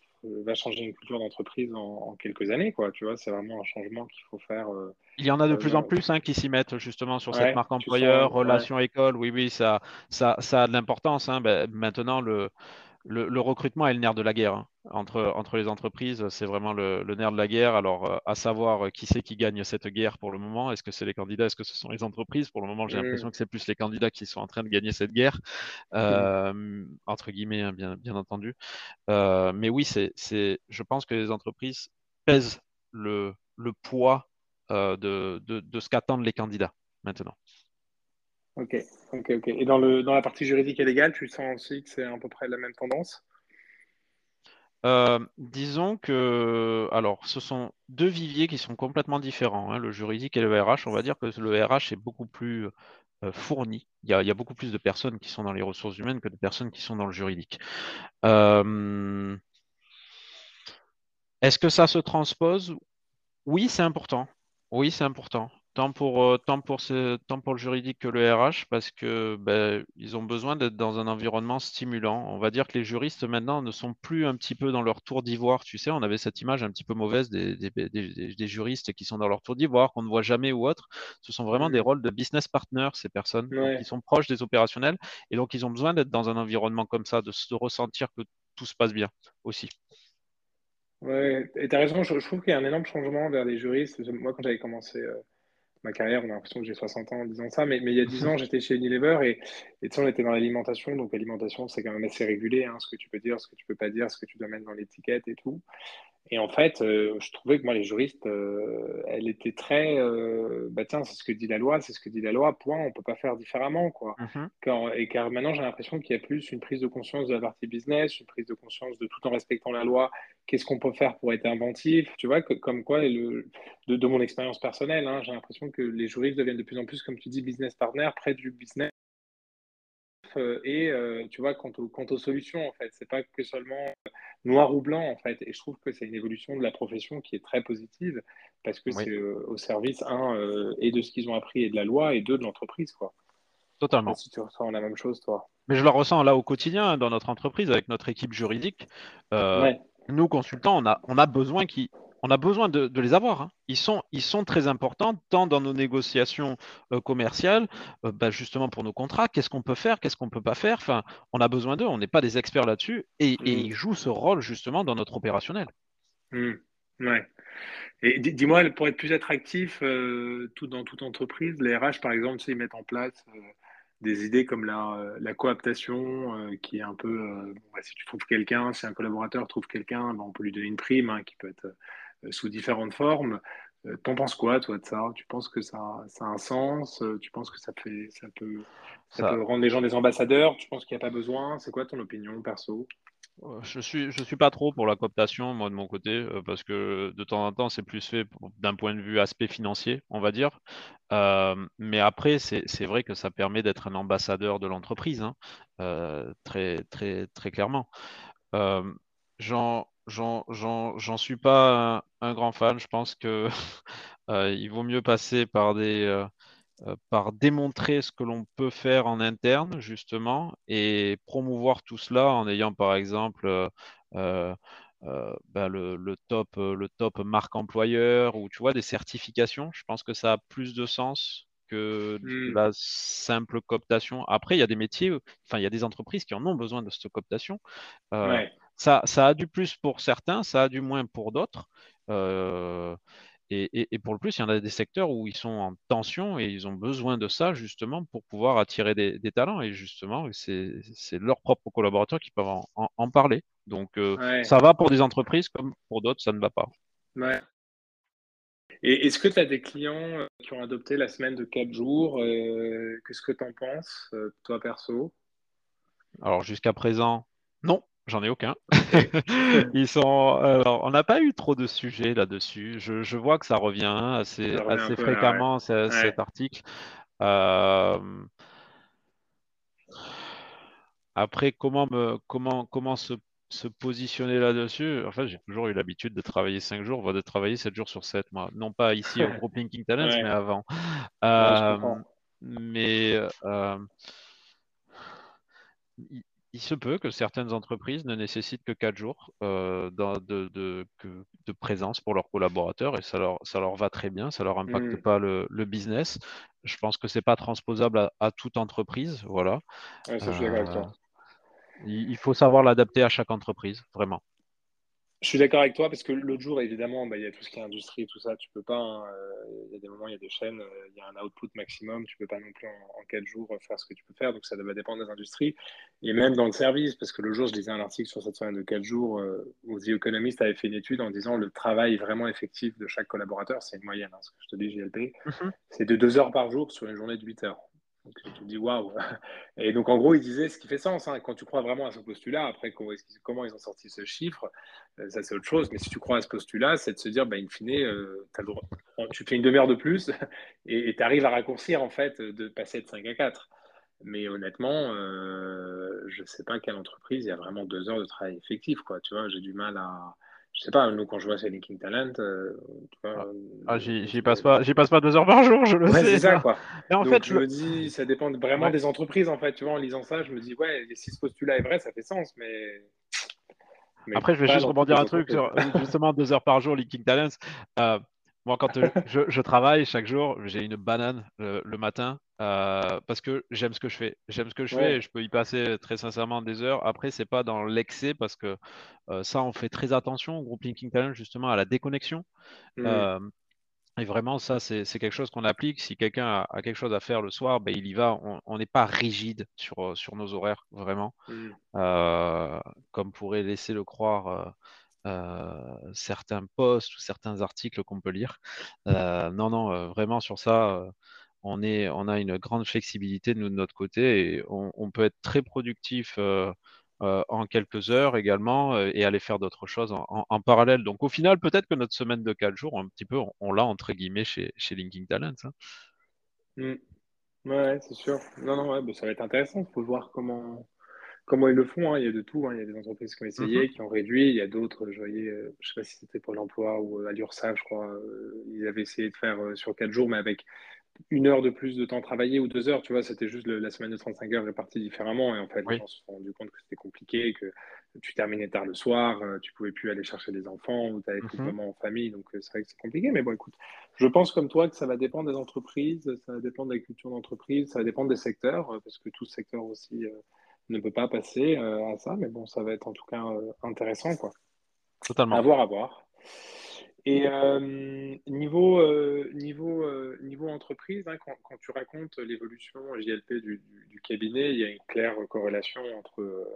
va changer une culture d'entreprise en, quelques années. Quoi, tu vois, c'est vraiment un changement qu'il faut faire. Euh, il y en a de euh, plus en plus hein, qui s'y mettent justement sur cette marque employeur, relation école. Oui, oui, ça, ça, ça a de l'importance. Hein. Ben, maintenant, le, le, recrutement est le nerf de la guerre hein. entre, entre les entreprises. C'est vraiment le, nerf de la guerre. Alors, euh, à savoir qui c'est qui gagne cette guerre pour le moment. Est-ce que c'est les candidats? Est-ce que ce sont les entreprises? Pour le moment, j'ai l'impression que c'est plus les candidats qui sont en train de gagner cette guerre, euh, entre guillemets, hein, bien, bien entendu. Euh, mais oui, c'est, je pense que les entreprises pèsent le, le poids de, de, de ce qu'attendent les candidats maintenant. Ok, ok, ok. Et dans, le, dans la partie juridique et légale, tu sens aussi que c'est à peu près la même tendance? Euh, disons que, alors, ce sont deux viviers qui sont complètement différents, hein, le juridique et le RH. On va dire que le RH est beaucoup plus euh, fourni. Il y, a, beaucoup plus de personnes qui sont dans les ressources humaines que de personnes qui sont dans le juridique. Euh, est-ce que ça se transpose? Oui, c'est important. Oui, c'est important tant pour, euh, tant pour, tant pour le juridique que le RH, parce que ben, ils ont besoin d'être dans un environnement stimulant. On va dire que les juristes maintenant ne sont plus un petit peu dans leur tour d'ivoire. Tu sais, on avait cette image un petit peu mauvaise des, des, juristes qui sont dans leur tour d'ivoire, qu'on ne voit jamais ou autre. Ce sont vraiment des rôles de business partner, ces personnes, qui sont proches des opérationnels. Et donc, ils ont besoin d'être dans un environnement comme ça, de se ressentir que tout se passe bien aussi. Ouais, et tu as raison, je, trouve qu'il y a un énorme changement vers les juristes. Moi, quand j'avais commencé. Euh, ma carrière, on a l'impression que j'ai 60 ans en disant ça, mais, il y a 10 ans, j'étais chez Unilever et, et on était dans l'alimentation. Donc, l'alimentation, c'est quand même assez régulé, hein, ce que tu peux dire, ce que tu peux pas dire, ce que tu dois mettre dans l'étiquette et tout. Et en fait, euh, je trouvais que moi, les juristes, euh, elle était très, euh, bah tiens, c'est ce que dit la loi, c'est ce que dit la loi, point, on peut pas faire différemment, quoi. Mhm. et car maintenant, j'ai l'impression qu'il y a plus une prise de conscience de la partie business, une prise de conscience de tout en respectant la loi, qu'est-ce qu'on peut faire pour être inventif, tu vois, comme quoi, le, de, mon expérience personnelle, hein, j'ai l'impression que les juristes deviennent de plus en plus, comme tu dis, business partner, près du business et tu vois quant, quant aux solutions en fait. C'est pas que seulement noir ou blanc en fait. Et je trouve que c'est une évolution de la profession qui est très positive parce que c'est au service un et de ce qu'ils ont appris et de la loi et deux de l'entreprise quoi. Totalement. Si tu ressens la même chose toi. Mais je la ressens là au quotidien dans notre entreprise avec notre équipe juridique. Nous consultants, on a, on a besoin qui on a besoin de, les avoir. Hein. Ils, sont, ils sont très importants tant dans nos négociations euh, commerciales, euh, bah, justement pour nos contrats, qu'est-ce qu'on peut faire, qu'est-ce qu'on ne peut pas faire? Enfin, on a besoin d'eux, on n'est pas des experts là-dessus, et, mmh. ils jouent ce rôle justement dans notre opérationnel. Mmh. Ouais. Et dis-moi, pour être plus attractif euh, tout, dans toute entreprise, les RH, par exemple, ils mettent en place des idées comme la, cooptation, qui est un peu, bah, si tu trouves quelqu'un, si un collaborateur trouve quelqu'un, bah, on peut lui donner une prime hein, qui peut être sous différentes formes. Euh, t'en penses quoi, toi, de ça? Tu penses que ça, ça, a un sens? Euh, Tu penses que ça, fait, ça, peut, ça, peut rendre les gens des ambassadeurs? Tu penses qu'il n'y a pas besoin? C'est quoi ton opinion perso? Je suis, je suis pas trop pour la cooptation, moi de mon côté, parce que de temps en temps, c'est plus fait d'un point de vue aspect financier, on va dire. mais après, c'est vrai que ça permet d'être un ambassadeur de l'entreprise, hein, très, très, très clairement. J'en j'en suis pas un, grand fan. Je pense que euh, il vaut mieux passer par des euh, euh, par démontrer ce que l'on peut faire en interne justement et promouvoir tout cela en ayant par exemple ben, le, top le top marque employeur ou tu vois des certifications. Je pense que ça a plus de sens que mmh. la simple cooptation. Après, il y a des métiers, enfin, il y a des entreprises qui en ont besoin de cette cooptation. Ça, ça, a du plus pour certains, ça a du moins pour d'autres. Euh, et, pour le plus, il y en a des secteurs où ils sont en tension et ils ont besoin de ça justement pour pouvoir attirer des, talents. Et justement, c'est leurs propres collaborateurs qui peuvent en, parler. Donc, euh, ça va pour des entreprises comme pour d'autres, ça ne va pas. Ouais. Et est-ce que tu as des clients euh, qui ont adopté la semaine de 4 jours Qu'est-ce que tu en penses, toi perso? Alors, jusqu'à présent, non. J'en ai aucun. Ils sont. Alors, on n'a pas eu trop de sujets là-dessus. Je, vois que ça revient assez, assez fréquemment cet article. Euh, après, comment me, comment, comment se, se positionner là-dessus? En fait, j'ai toujours eu l'habitude de travailler 5 jours, voire de travailler 7 jours sur 7, moi. Non pas ici au groupe Linking Talents, mais avant. Euh, mais euh, il se peut que certaines entreprises ne nécessitent que 4 jours euh, de, de, présence pour leurs collaborateurs et ça leur, ça leur va très bien, ça ne leur impacte mmh. pas le, business. Je pense que ce n'est pas transposable à, toute entreprise. Voilà. Euh, il faut savoir l'adapter à chaque entreprise, vraiment. Je suis d'accord avec toi parce que l'autre jour, évidemment, bah, il y a tout ce qui est industrie, tout ça. Tu peux pas. Hein, euh, il y a des moments, il y a des chaînes, euh, il y a un output maximum. Tu peux pas non plus en, quatre jours faire ce que tu peux faire. Donc ça va dépendre des industries et même dans le service. Parce que le jour, je lisais un article sur cette semaine de quatre jours euh, où The Economist avait fait une étude en disant le travail vraiment effectif de chaque collaborateur, c'est une moyenne. Hein, ce que je te dis, JLP, mm-hmm. c'est de deux heures par jour sur une journée de 8 heures. Donc tu te dis waouh. Et donc en gros, il disait ce qui fait sens. Hein, quand tu crois vraiment à ce postulat, après comment ils ont sorti ce chiffre, euh, ça c'est autre chose. Mais si tu crois à ce postulat, c'est de se dire, bah, in fine, euh, tu fais une demi-heure de plus et tu arrives à raccourcir en fait de passer de 5 à 4. Mais honnêtement, euh, je ne sais pas quelle entreprise il y a vraiment deux heures de travail effectif. Quoi. Tu vois, j'ai du mal à je sais pas, nous, quand je vois ces Linking Talent, euh, ah, euh, ah, j'y passe pas, j'y passe pas deux heures par jour, je le sais. C'est ça, quoi. Mais en fait, je me dis, ça dépend vraiment des entreprises, en fait. Tu vois, en lisant ça, je me dis, ouais, si ce postulat est vrai, ça fait sens, mais. Après, je vais juste rebondir un truc sur justement deux heures par jour, Linking Talents. Euh, moi, quand euh, je, travaille chaque jour, j'ai une banane le, matin euh, parce que j'aime ce que je fais. J'aime ce que je fais et je peux y passer très sincèrement des heures. Après, c'est pas dans l'excès parce que euh, ça, on fait très attention au groupe Linking Talent justement à la déconnexion. Mmh. et vraiment, ça, c'est quelque chose qu'on applique. Si quelqu'un a, quelque chose à faire le soir, ben, il y va. On n'est pas rigide sur, sur nos horaires, vraiment, mmh. comme pourrait laisser le croire euh, certains posts ou certains articles qu'on peut lire. Euh, non, non, euh, vraiment sur ça, on, est, on a une grande flexibilité de notre côté et on, peut être très productif. en quelques heures également et aller faire d'autres choses en, parallèle. Donc au final, peut-être que notre semaine de 4 jours, un petit peu, on, l'a entre guillemets chez, chez Linking Talent. Hein. Mmh. Ouais, c'est sûr. Non, non, ouais, bah, ça va être intéressant. Il faut voir comment, comment ils le font. hein. Il y a de tout. hein. Il y a des entreprises qui ont essayé, qui ont réduit. Il y a d'autres, je voyais, euh, je sais pas si c'était Pôle emploi ou euh, à l'URSSAF, je crois, euh, ils avaient essayé de faire euh, sur quatre jours, mais avec une heure de plus de temps travaillé ou deux heures, tu vois, c'était juste le- la semaine de 35 heures répartie différemment. Et en fait, les gens se sont rendus compte que c'était compliqué, que tu terminais tard le soir, euh, tu pouvais plus aller chercher les enfants ou tu n'avais plus de moments en famille. Donc, euh, c'est vrai que c'est compliqué. Mais bon, écoute, je pense comme toi que ça va dépendre des entreprises, ça va dépendre de la culture d'entreprise, ça va dépendre des secteurs, euh, parce que tout secteur aussi euh, ne peut pas passer euh, à ça. Mais bon, ça va être en tout cas euh, intéressant, quoi. À Totalement. voir, à voir. Et euh, niveau, euh, niveau, euh, niveau entreprise, hein, quand, quand tu racontes l'évolution JLP du, du- du cabinet, il y a une claire corrélation entre,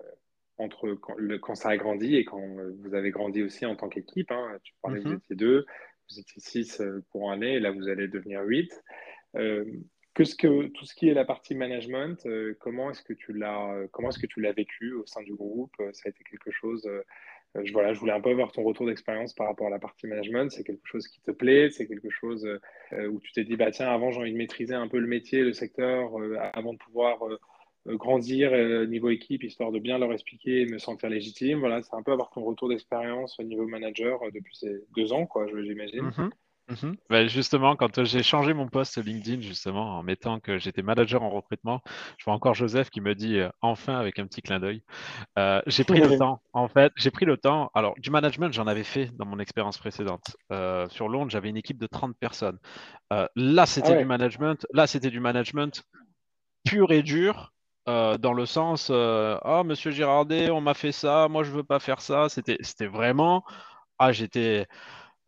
entre quand, le- quand ça a grandi et quand vous avez grandi aussi en tant qu'équipe. hein. Tu parlais que vous Mhm. étiez deux, vous étiez six pour année, et là vous allez devenir huit. Que ce que, tout ce qui est la partie management, comment est-ce que tu l'as, comment est-ce que tu l'as vécu au sein du groupe? Ça a été quelque chose je, voilà, je voulais un peu avoir ton retour d'expérience par rapport à la partie management. C'est quelque chose qui te plaît, c'est quelque chose euh, où tu t'es dit, bah tiens, avant j'ai envie de maîtriser un peu le métier, le secteur, euh, avant de pouvoir euh, euh, grandir euh, niveau équipe, histoire de bien leur expliquer et me sentir légitime. Voilà, c'est un peu avoir ton retour d'expérience au niveau manager euh, depuis ces deux ans, quoi, j'imagine. Mhm. Ben, justement, quand j'ai changé mon poste LinkedIn, justement, en mettant que j'étais manager en recrutement, je vois encore Joseph qui me dit euh, enfin avec un petit clin d'œil. Euh, j'ai pris le temps, en fait, j'ai pris le temps. Alors, du management, j'en avais fait dans mon expérience précédente. Euh, sur Londres, j'avais une équipe de 30 personnes. Euh, là, Ah c'était du management. Là, c'était du management pur et dur. euh, dans le sens, euh, ah, monsieur Girardet, on m'a fait ça, moi je veux pas faire ça. C'était, c'était vraiment, ah, j'étais,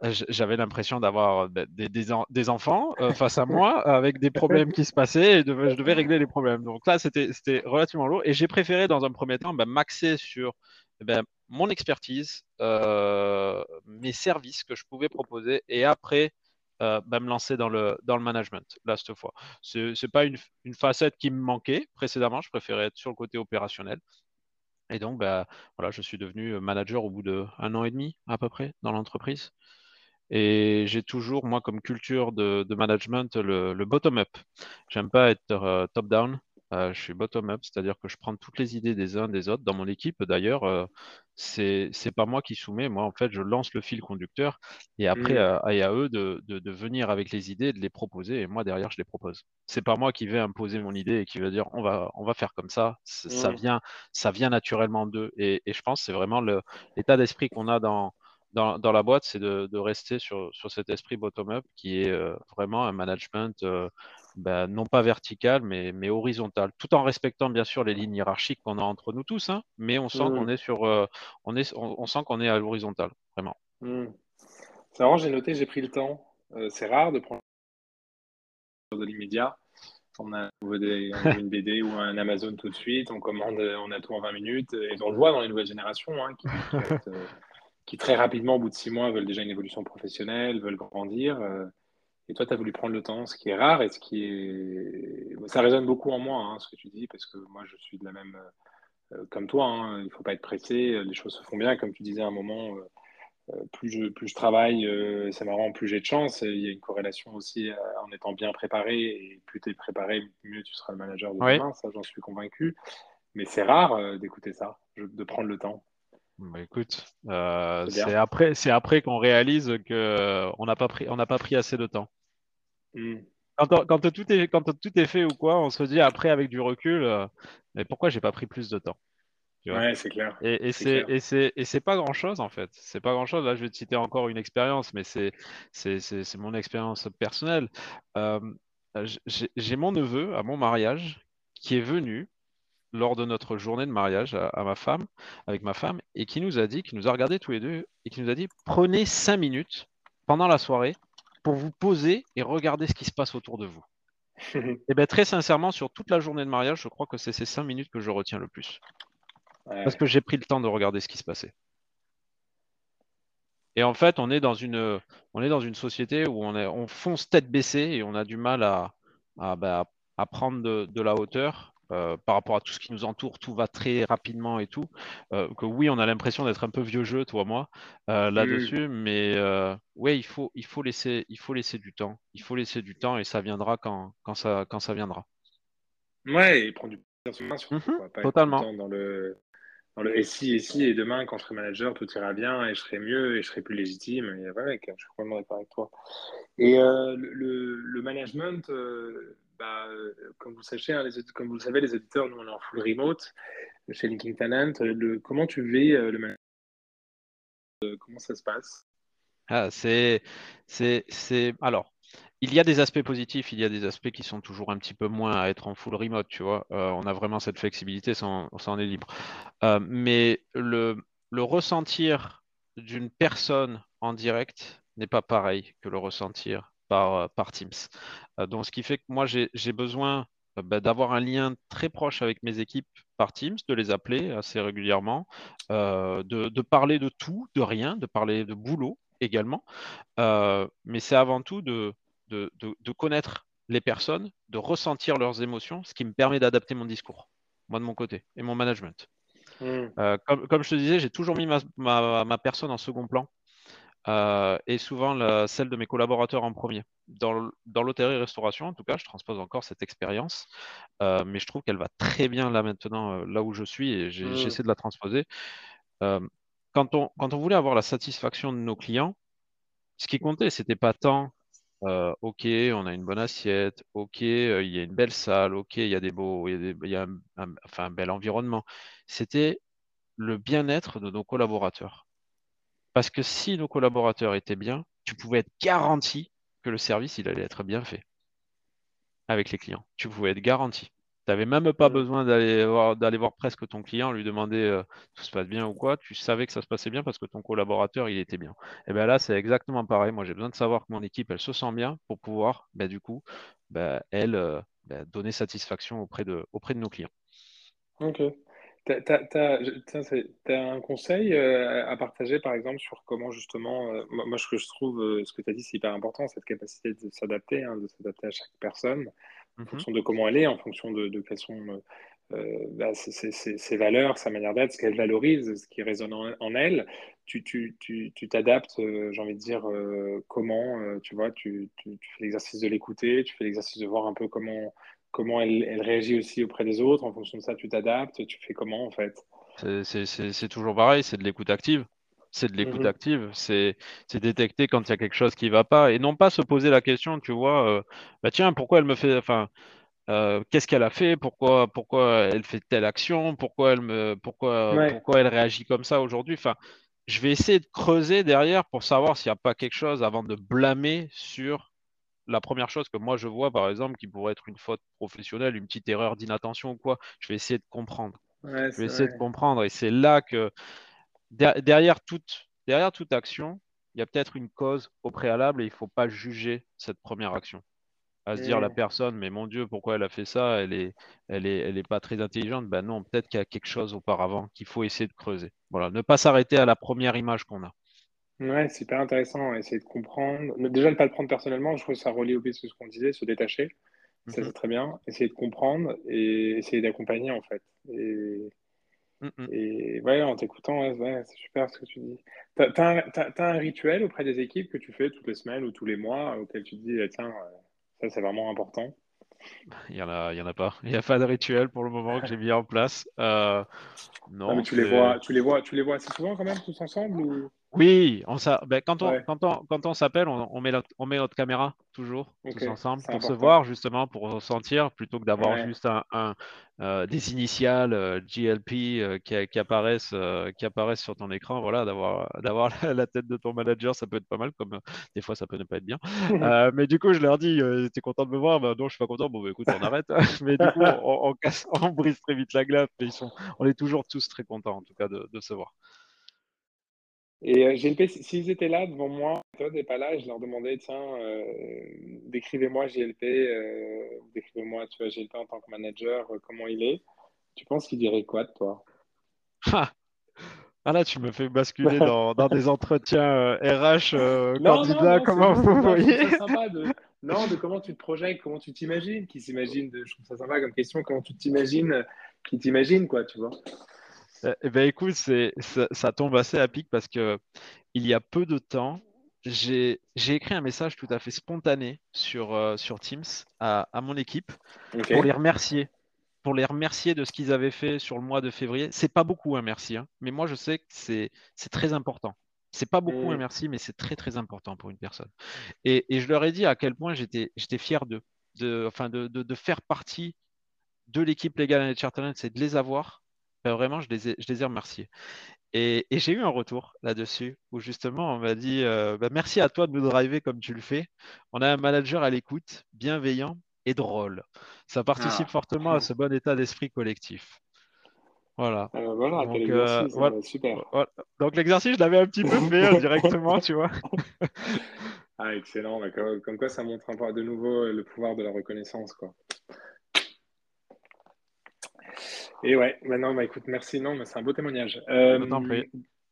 j'avais l'impression d'avoir euh, ben, des, des en- des enfants euh, face à moi avec des problèmes qui se passaient et je devais régler les problèmes. Donc là, c'était, relativement lourd. Et j'ai préféré, dans un premier temps, ben, m'axer sur ben, mon expertise, euh, mes services que je pouvais proposer et après euh, me lancer dans le, management, là, cette fois. Ce n'est pas une, facette qui me manquait précédemment. Je préférais être sur le côté opérationnel. Et donc, voilà, je suis devenu manager au bout d'un an et demi à peu près dans l'entreprise. Et j'ai toujours, moi, comme culture de, de management, le, le bottom-up. J'aime pas être euh, top-down. Euh, je suis bottom-up, c'est-à-dire que je prends toutes les idées des uns des autres. Dans mon équipe, d'ailleurs, euh, c'est c'est pas moi qui soumets. Moi, en fait, je lance le fil conducteur et après, Hmm, euh, et à eux de, de, de venir avec les idées, de les proposer. Et moi, derrière, je les propose. C'est pas moi qui vais imposer mon idée et qui va dire on va, on va faire comme ça. Ça hmm, vient, ça vient naturellement d'eux. Et, et je pense que c'est vraiment l'état d'esprit qu'on a dans dans, dans la boîte, c'est de, de rester sur, sur cet esprit bottom-up qui est euh, vraiment un management euh, ben, non pas vertical, mais, mais horizontal, tout en respectant bien sûr les lignes hiérarchiques qu'on a entre nous tous, hein, mais on sent qu'on hmm, est sur, euh, on est, on, on sent qu'on est à l'horizontale, vraiment. hmm. C'est marrant, j'ai noté, j'ai pris le temps. Euh, c'est rare de prendre de l'immédiat. On a, on veut des- on veut une BD ou un Amazon tout de suite, on commande, on a tout en 20 minutes, et on le voit dans les nouvelles générations hein, qui, qui euh, qui très rapidement, au bout de six mois, veulent déjà une évolution professionnelle, veulent grandir. euh, et toi, tu as voulu prendre le temps, ce qui est rare et ce qui est. Ça résonne beaucoup en moi, hein, ce que tu dis, parce que moi, je suis de la même. euh, comme toi, hein, il ne faut pas être pressé, les choses se font bien. Comme tu disais à un moment, euh, plus je, plus je travaille, euh, c'est marrant, plus j'ai de chance. Il y a une corrélation aussi euh, en étant bien préparé. Et plus tu es préparé, mieux tu seras le manager de Oui, demain. Ça, j'en suis convaincu. Mais c'est rare euh, d'écouter ça, de prendre le temps. Bah, écoute, euh, C'est après, c'est après qu'on réalise que euh, on n'a pas pris, on n'a pas pris assez de temps. Mm. Quand, tout est, quand tout est fait ou quoi, on se dit après avec du recul, euh, mais pourquoi j'ai pas pris plus de temps? Ouais, c'est clair. Et, et C'est c'est clair. et c'est et c'est pas grand-chose en fait. C'est pas grand-chose. Là, je vais te citer encore une expérience, mais c'est c'est c'est c'est mon expérience personnelle. Euh, j'ai j'ai mon neveu à mon mariage qui est venu lors de notre journée de mariage à, à ma femme, avec ma femme, et qui nous a dit, qui nous a regardés tous les deux, et qui nous a dit, prenez cinq minutes pendant la soirée pour vous poser et regarder ce qui se passe autour de vous. Et bien très sincèrement, sur toute la journée de mariage, je crois que c'est ces cinq minutes que je retiens le plus, parce que j'ai pris le temps de regarder ce qui se passait. Et en fait, on est dans une, on est dans une société où on, est, on fonce tête baissée et on a du mal à, à, bah, à prendre de, de la hauteur euh, par rapport à tout ce qui nous entoure. Tout va très rapidement et tout. Euh, que oui, on a l'impression d'être un peu vieux jeu, toi, moi, euh, Mm. là-dessus. Mais euh, ouais, il faut, il faut laisser, il faut laisser du temps. Il faut laisser du temps et ça viendra quand, quand ça, quand ça viendra. Ouais, et prendre du plaisir sur Mhm, Pas totalement. dans le, dans le et si, et si, et demain, quand je serai manager, tout ira bien, et je serai mieux, et je serai plus légitime. Et ouais, je suis complètement d'accord avec toi. Et euh, le, le- le management, euh, bah, euh, comme vous savez, hein, comme vous le savez, les auditeurs, nous, on est en full remote chez Linking Talent. Le, comment tu vis euh, le management? Comment ça se passe? Ah, c'est, c'est, c'est... Alors, il y a des aspects positifs, il y a des aspects qui sont toujours un petit peu moins à être en full remote, tu vois. Euh, on a vraiment cette flexibilité, ça, en est libre. Euh, mais le ressentir d'une personne en direct n'est pas pareil que le ressentir par, euh, par Teams. Euh, donc, ce qui fait que moi, j'ai, besoin euh, bah, d'avoir un lien très proche avec mes équipes par Teams, de les appeler assez régulièrement, euh, de, de parler de tout, de rien, de parler de boulot également. Euh, mais c'est avant tout de, de, de- de connaître les personnes, de ressentir leurs émotions, ce qui me permet d'adapter mon discours, moi de mon côté, et mon management. Euh, comme, comme je te disais, j'ai toujours mis ma, ma- ma personne en second plan euh, et souvent la- celle de mes collaborateurs en premier. Dans, l'hôtellerie-restauration, en tout cas, je transpose encore cette expérience, euh, mais je trouve qu'elle va très bien là maintenant, euh, là où je suis, et hmm, j'essaie de la transposer. Euh, quand on, quand on voulait avoir la satisfaction de nos clients, ce qui comptait, c'était pas tant, euh, OK, on a une bonne assiette, OK, euh, il y a une belle salle, OK, il y a des beaux, il y a, des- il y a un, un- enfin, un bel environnement. C'était le bien-être de nos collaborateurs. Parce que si nos collaborateurs étaient bien, tu pouvais être garanti que le service, il allait être bien fait avec les clients. Tu pouvais être garanti. Tu n'avais même pas besoin d'aller voir, d'aller voir presque ton client, lui demander euh, tout se passe bien ou quoi. Tu savais que ça se passait bien parce que ton collaborateur, il était bien. Et bien là, c'est exactement pareil. Moi, j'ai besoin de savoir que mon équipe, elle se sent bien pour pouvoir, ben, du coup, ben, elle, euh, ben, donner satisfaction auprès de, auprès de nos clients. Ok. C'est- t'as un conseil euh, à partager, par exemple, sur comment justement, euh, moi, ce que je trouve, euh, ce que tu as dit, c'est hyper important, cette capacité de s'adapter, hein, de s'adapter à chaque personne, en Mhm. fonction de comment elle est, en fonction de, de quelles sont euh, bah, ses, ses- ses- ses valeurs, sa manière d'être, ce qu'elle valorise, ce qui résonne en, en elle. Tu, tu, tu, tu t'adaptes, j'ai envie de dire, comment, tu vois, tu, tu, tu fais l'exercice de l'écouter, tu fais l'exercice de voir un peu comment comment elle, elle réagit aussi auprès des autres. En fonction de ça, tu t'adaptes. Tu fais comment, en fait? C'est toujours pareil, c'est de l'écoute active. C'est de l'écoute Mhm. active, c'est détecter quand il y a quelque chose qui va pas et non pas se poser la question, tu vois, euh, bah tiens, pourquoi elle me fait, enfin, euh, qu'est-ce qu'elle a fait, pourquoi pourquoi elle fait telle action, pourquoi elle me, pourquoi Ouais, pourquoi elle réagit comme ça aujourd'hui? Enfin, je vais essayer de creuser derrière pour savoir s'il n'y a pas quelque chose avant de blâmer sur la première chose que moi je vois, par exemple, qui pourrait être une faute professionnelle, une petite erreur d'inattention ou quoi. Je vais essayer de comprendre. ouais, Je vais essayer de comprendre et c'est là que der- derrière toute, derrière toute action, il y a peut-être une cause au préalable et il ne faut pas juger cette première action. À se dire la personne, mais mon Dieu, pourquoi elle a fait ça? Elle est, elle est, elle est pas très intelligente. Ben non, peut-être qu'il y a quelque chose auparavant qu'il faut essayer de creuser. Voilà, ne pas s'arrêter à la première image qu'on a. Ouais, c'est hyper intéressant. Essayer de comprendre. Déjà, ne pas le prendre personnellement. Je trouve que ça relie au plus ce qu'on disait, se détacher. Ça, Mhm, c'est très bien. Essayer de comprendre et essayer d'accompagner, en fait. Et, mhm. et ouais, en t'écoutant, ouais, ouais, c'est super ce que tu dis. Un, t'as- t'as un rituel auprès des équipes que tu fais toutes les semaines ou tous les mois auquel tu te dis, eh, tiens, euh, ça, c'est vraiment important? Il y en a, il y en a pas. Il n'y a pas de rituel pour le moment que j'ai mis en place. Euh, Non, mais tu les vois, tu les vois, tu les vois assez souvent quand même, tous ensemble ou... Oui, on ben, quand on, Ouais, quand on, quand on s'appelle, on, on met notre, on met notre caméra toujours tous ensemble pour se voir justement, pour ressentir plutôt que d'avoir Ouais, juste un, un, euh, des initiales euh, GLP euh, qui, qui apparaissent, qui apparaissent sur ton écran. Voilà, d'avoir, d'avoir la, tête de ton manager, ça peut être pas mal, comme des fois ça peut ne pas être bien. Mais du coup, je leur dis, t'es content de me voir? Ben non, je suis pas content. Bon, ben, écoute, on arrête. Mais du coup, on, on casse, on brise très vite la glace. Mais ils sont, on est toujours tous très contents en tout cas de, de se voir. Et euh, GLP, s- s'ils étaient là devant moi, toi n'es pas là, je leur demandais, tiens, euh, décrivez-moi GLP, euh, décrivez-moi, tu vois, GLP en tant que manager, euh, comment il est. Tu penses qu'ils diraient quoi de toi? Ah là, tu me fais basculer dans, dans des entretiens euh, RH euh, Non, non, candidats, non, c'est comment vous non, trouve voyez? ça sympa de, non, de comment tu te projettes, comment tu t'imagines, qui s'imagine, de, je trouve ça sympa comme question, comment tu t'imagines, euh, qui t'imagine, quoi, tu vois. Eh ben écoute, c'est, ça, ça tombe assez à pic parce que il y a peu de temps, j'ai, j'ai écrit un message tout à fait spontané sur, euh, sur Teams à, à mon équipe pour les remercier. pour les remercier de ce qu'ils avaient fait sur le mois de février. C'est pas beaucoup un merci, hein, mais moi je sais que c'est très important. C'est pas beaucoup un Mm. merci, mais c'est très très important pour une personne. Et, et je leur ai dit à quel point j'étais fier d'eux, de, enfin de, de, de, faire partie de l'équipe légale à Talent, c'est de les avoir. Ben, vraiment, je les ai, je les ai remerciés. Et, et j'ai eu un retour là-dessus où justement on m'a dit euh, ben, merci à toi de nous driver comme tu le fais. On a un manager à l'écoute, bienveillant et drôle. Ça participe Ah. fortement à ce bon état d'esprit collectif. Voilà. Euh, voilà, Donc, euh, voilà. hein, super. Voilà. Donc l'exercice, je l'avais un petit peu fait euh, directement, tu vois. Ah, excellent. Bah, comme, comme quoi, ça montre un peu de nouveau le pouvoir de la reconnaissance, quoi. Et ouais, maintenant, bah, écoute, merci. Non, mais c'est un beau témoignage. Euh,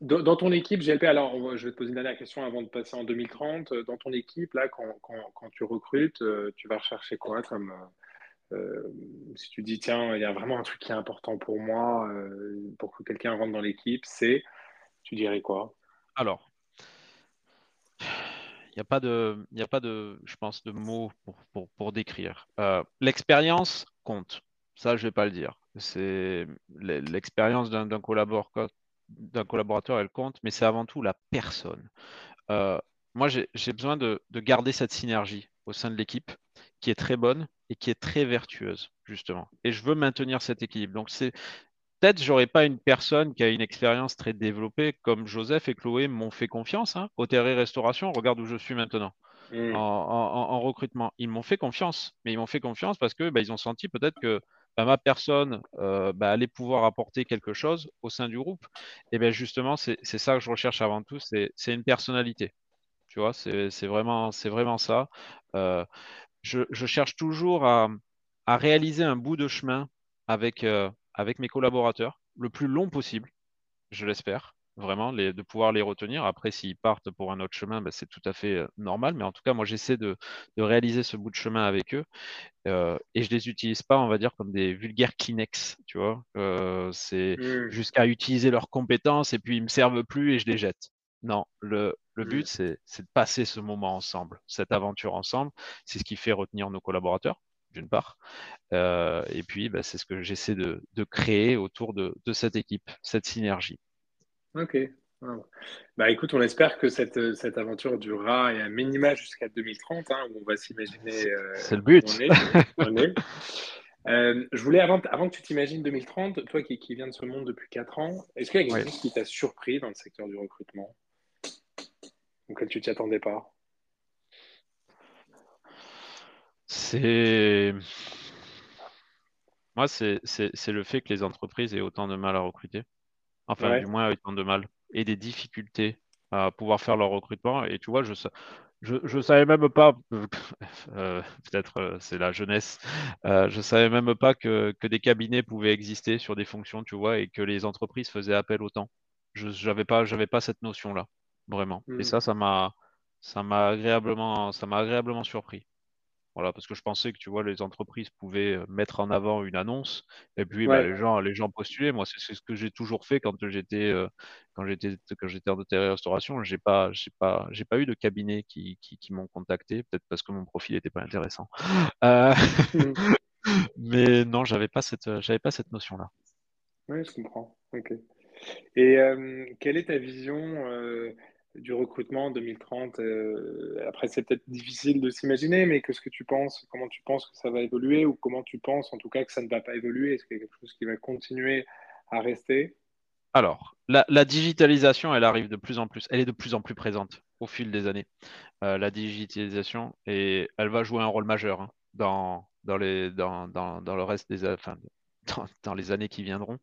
dans, dans ton équipe, GLP, alors je vais te poser une dernière question avant de passer en 2030. Euh, Dans ton équipe, là, quand, quand- quand tu recrutes, euh, tu vas rechercher quoi comme, euh, si tu dis, tiens, il y a vraiment un truc qui est important pour moi, euh, pour que quelqu'un rentre dans l'équipe, c'est, tu dirais quoi? Alors, il n'y a pas de, il a pas de, je pense, de mots pour, pour, pour décrire. Euh, l'expérience compte. Ça, je vais pas le dire. C'est l'expérience d'un collaborateur, elle compte, mais c'est avant tout la personne. Euh, moi, j'ai besoin de, de garder cette synergie au sein de l'équipe qui est très bonne et qui est très vertueuse, justement. Et je veux maintenir cet équilibre. Donc, c'est peut-être j'aurais pas une personne qui a une expérience très développée comme Joseph et Chloé m'ont fait confiance. Hein. Hôtellerie restauration, regarde où je suis maintenant en, en- en- en recrutement. Ils m'ont fait confiance, mais ils m'ont fait confiance parce que bah, ils ont senti peut-être que ma personne euh, bah, allait pouvoir apporter quelque chose au sein du groupe. Et bien justement, c'est ça que je recherche avant tout, c'est une personnalité. Tu vois, c'est vraiment, ça. Euh, je, je cherche toujours à, à réaliser un bout de chemin avec, euh, avec mes collaborateurs, le plus long possible, je l'espère, vraiment, les, de pouvoir les retenir. Après, s'ils partent pour un autre chemin, ben, c'est tout à fait euh, normal. Mais en tout cas, moi, j'essaie de, de réaliser ce bout de chemin avec eux. Euh, et je les utilise pas, on va dire, comme des vulgaires Kleenex, tu vois. Euh, c'est Hmm. jusqu'à utiliser leurs compétences et puis ils me servent plus et je les jette. Non, le, le but, c'est c'est de passer ce moment ensemble, cette aventure ensemble. C'est ce qui fait retenir nos collaborateurs, d'une part. Euh, et puis, bah, c'est ce que j'essaie de, de créer autour de, de cette équipe, cette synergie. Ok. Ah. Bah écoute, on espère que cette, cette aventure durera et à minima jusqu'à 2030, hein, où on va s'imaginer C'est euh, c'est le but. on est. On est. Euh, je voulais, avant, avant que tu t'imagines 2030, toi qui, qui viens de ce monde depuis 4 ans, est-ce qu'il y a quelque Oui. chose qui t'a surpris dans le secteur du recrutement, auquel tu t'y attendais pas? C'est moi, c'est le fait que les entreprises aient autant de mal à recruter. Enfin, du moins, autant de mal et des difficultés à pouvoir faire leur recrutement. Et tu vois, je je, je savais même pas, euh, peut-être euh, c'est la jeunesse, euh, je savais même pas que, que des cabinets pouvaient exister sur des fonctions, tu vois, et que les entreprises faisaient appel autant. Je j'avais pas, j'avais pas cette notion-là, vraiment. Et Hmm. ça, ça m'a, ça m'a agréablement, ça m'a agréablement surpris. Voilà, parce que je pensais que tu vois, les entreprises pouvaient euh, mettre en avant une annonce et puis bah, les gens, les gens postulaient. Moi, c'est ce que j'ai toujours fait quand j'étais euh, quand j'étais quand j'étais en hôtellerie-restauration. J'ai pas j'ai pas j'ai pas eu de cabinet qui, qui, qui m'ont contacté, peut-être parce que mon profil n'était pas intéressant. Euh, Hmm. mais non, j'avais pas cette j'avais pas cette notion-là. Ouais, je comprends. Ok. Et euh, quelle est ta vision euh, du recrutement en 2030? Euh, après, c'est peut-être difficile de s'imaginer, mais qu'est-ce que tu penses? Comment tu penses que ça va évoluer? Ou comment tu penses en tout cas que ça ne va pas évoluer? Est-ce qu'il y a quelque chose qui va continuer à rester? Alors, la, la digitalisation, elle arrive de plus en plus, elle est de plus en plus présente au fil des années. Euh, la digitalisation et elle va jouer un rôle majeur hein, dans, dans, les, dans, dans, dans le reste des, enfin, dans, dans les années qui viendront.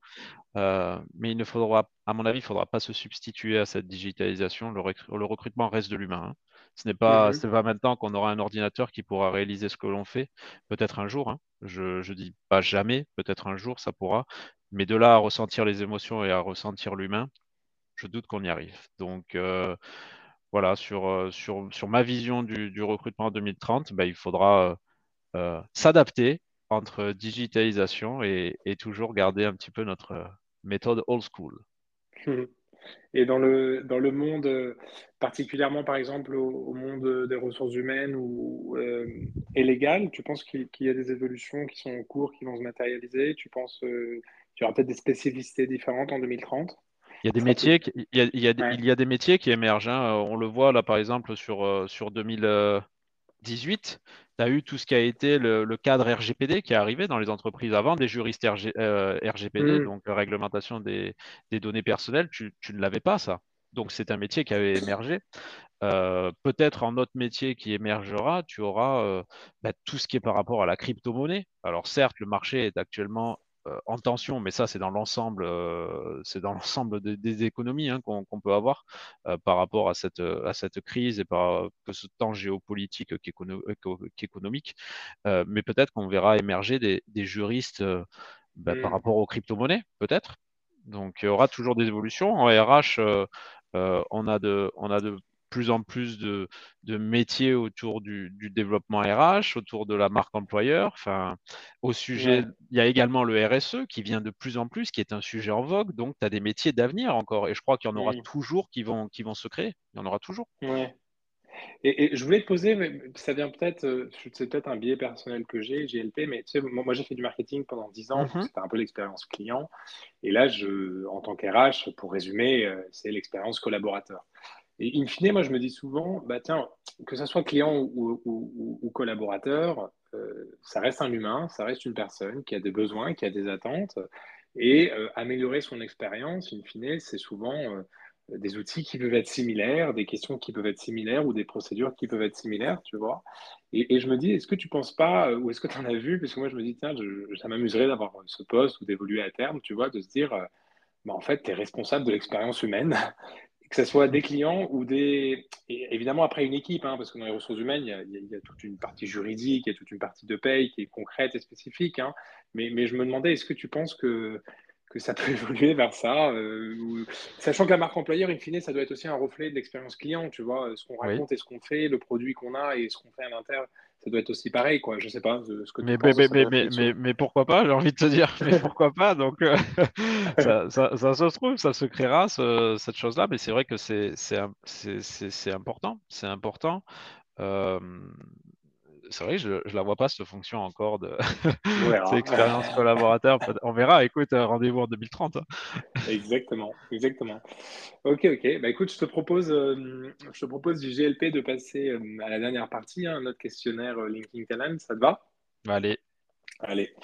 Euh, mais il ne faudra, à mon avis, il ne faudra pas se substituer à cette digitalisation. Le, rec- le recrutement reste de l'humain. hein. Ce n'est pas, Mhm. pas maintenant qu'on aura un ordinateur qui pourra réaliser ce que l'on fait. Peut-être un jour, hein. Je, je dis pas jamais, peut-être un jour ça pourra. Mais de là à ressentir les émotions et à ressentir l'humain, je doute qu'on y arrive. Donc euh, voilà, sur, euh, sur, sur ma vision du, du recrutement en 2030, bah, il faudra euh, s'adapter entre digitalisation et, et toujours garder un petit peu notre euh, méthode old school. Et dans le, dans le monde, particulièrement par exemple au, monde des ressources humaines ou, euh, et légales, tu penses qu'il y a des évolutions qui sont en cours, qui vont se matérialiser? Tu penses euh, qu'il y aura peut-être des spécificités différentes en 2030 il y a des métiers, qui, il, y a, il, y a, il y a des métiers qui émergent. Hein. On le voit là, par exemple, sur, sur 2018 tu as eu tout ce qui a été le, cadre RGPD qui est arrivé dans les entreprises avant, des juristes RGPD, euh, mm. donc réglementation des, données personnelles, tu, ne l'avais pas ça. Donc c'est un métier qui avait émergé. Euh, peut-être en autre métier qui émergera, tu auras euh, bah, tout ce qui est par rapport à la crypto-monnaie. Alors certes, le marché est actuellement euh, en tension, mais ça c'est dans l'ensemble, euh, c'est dans l'ensemble des, économies hein, qu'on peut avoir euh, par rapport à cette, à cette crise et par que ce temps géopolitique qu'économique. mais peut-être qu'on verra émerger des, juristes bah, par mmh. rapport aux crypto-monnaies, peut-être. Donc il y aura toujours des évolutions. En RH, on, a de, on a de plus en plus de, métiers autour du, développement RH, autour de la marque employeur. Enfin, au sujet, il y a également le RSE qui vient de plus en plus, qui est un sujet en vogue. Donc, tu as des métiers d'avenir encore. Et je crois qu'il y en aura toujours qui vont, qui vont se créer. Il y en aura toujours. Ouais. Et, je voulais te poser, mais ça vient peut-être, euh, c'est peut-être un biais personnel que j'ai, GLP, mais tu sais, moi, j'ai fait du marketing pendant 10 ans, mm-hmm. c'était un peu l'expérience client. Et là, je, en tant qu'RH, pour résumer, euh, c'est l'expérience collaborateur. Et in fine, moi, je me dis souvent, bah, tiens, que ce soit client ou, collaborateur, euh, ça reste un humain, ça reste une personne qui a des besoins, qui a des attentes. Et euh, améliorer son expérience, in fine, c'est souvent euh, des outils qui peuvent être similaires, des questions qui peuvent être similaires ou des procédures qui peuvent être similaires, tu vois. Et, je me dis, est-ce que tu penses pas, ou est-ce que tu en as vu, parce que moi, je me dis, tiens, ça m'amuserait d'avoir ce poste ou d'évoluer à terme, tu vois, de se dire, bah, en fait, tu es responsable de l'expérience humaine que ce soit des clients ou des. évidemment, après une équipe, hein, parce que dans les ressources humaines, il y, a, toute une partie juridique, il y a toute une partie de paye qui est concrète et spécifique. Hein. mais, je me demandais, est-ce que tu penses que, que ça peut évoluer vers ça euh, Sachant que la marque employeur, in fine, ça doit être aussi un reflet de l'expérience client, tu vois, ce qu'on raconte et ce qu'on fait, le produit qu'on a et ce qu'on fait à l'intérieur ça doit être aussi pareil, quoi. Je sais pas ce que mais, mais, mais, pourquoi pas, j'ai envie de te dire, mais pourquoi pas Donc, euh, ça, ça, se trouve, ça se créera, cette chose-là, mais c'est vrai que c'est important, c'est important. Euh, c'est vrai, je ne la vois pas, cette fonction encore de ouais, expérience collaborateur. On verra, écoute, euh, rendez-vous en 2030. Hein. Exactement, exactement. Ok, ok. Bah, écoute, je te propose, euh, je te propose du GLP de passer euh, à la dernière partie, hein, notre questionnaire Linking Talent. Ça te va? Allez. Allez.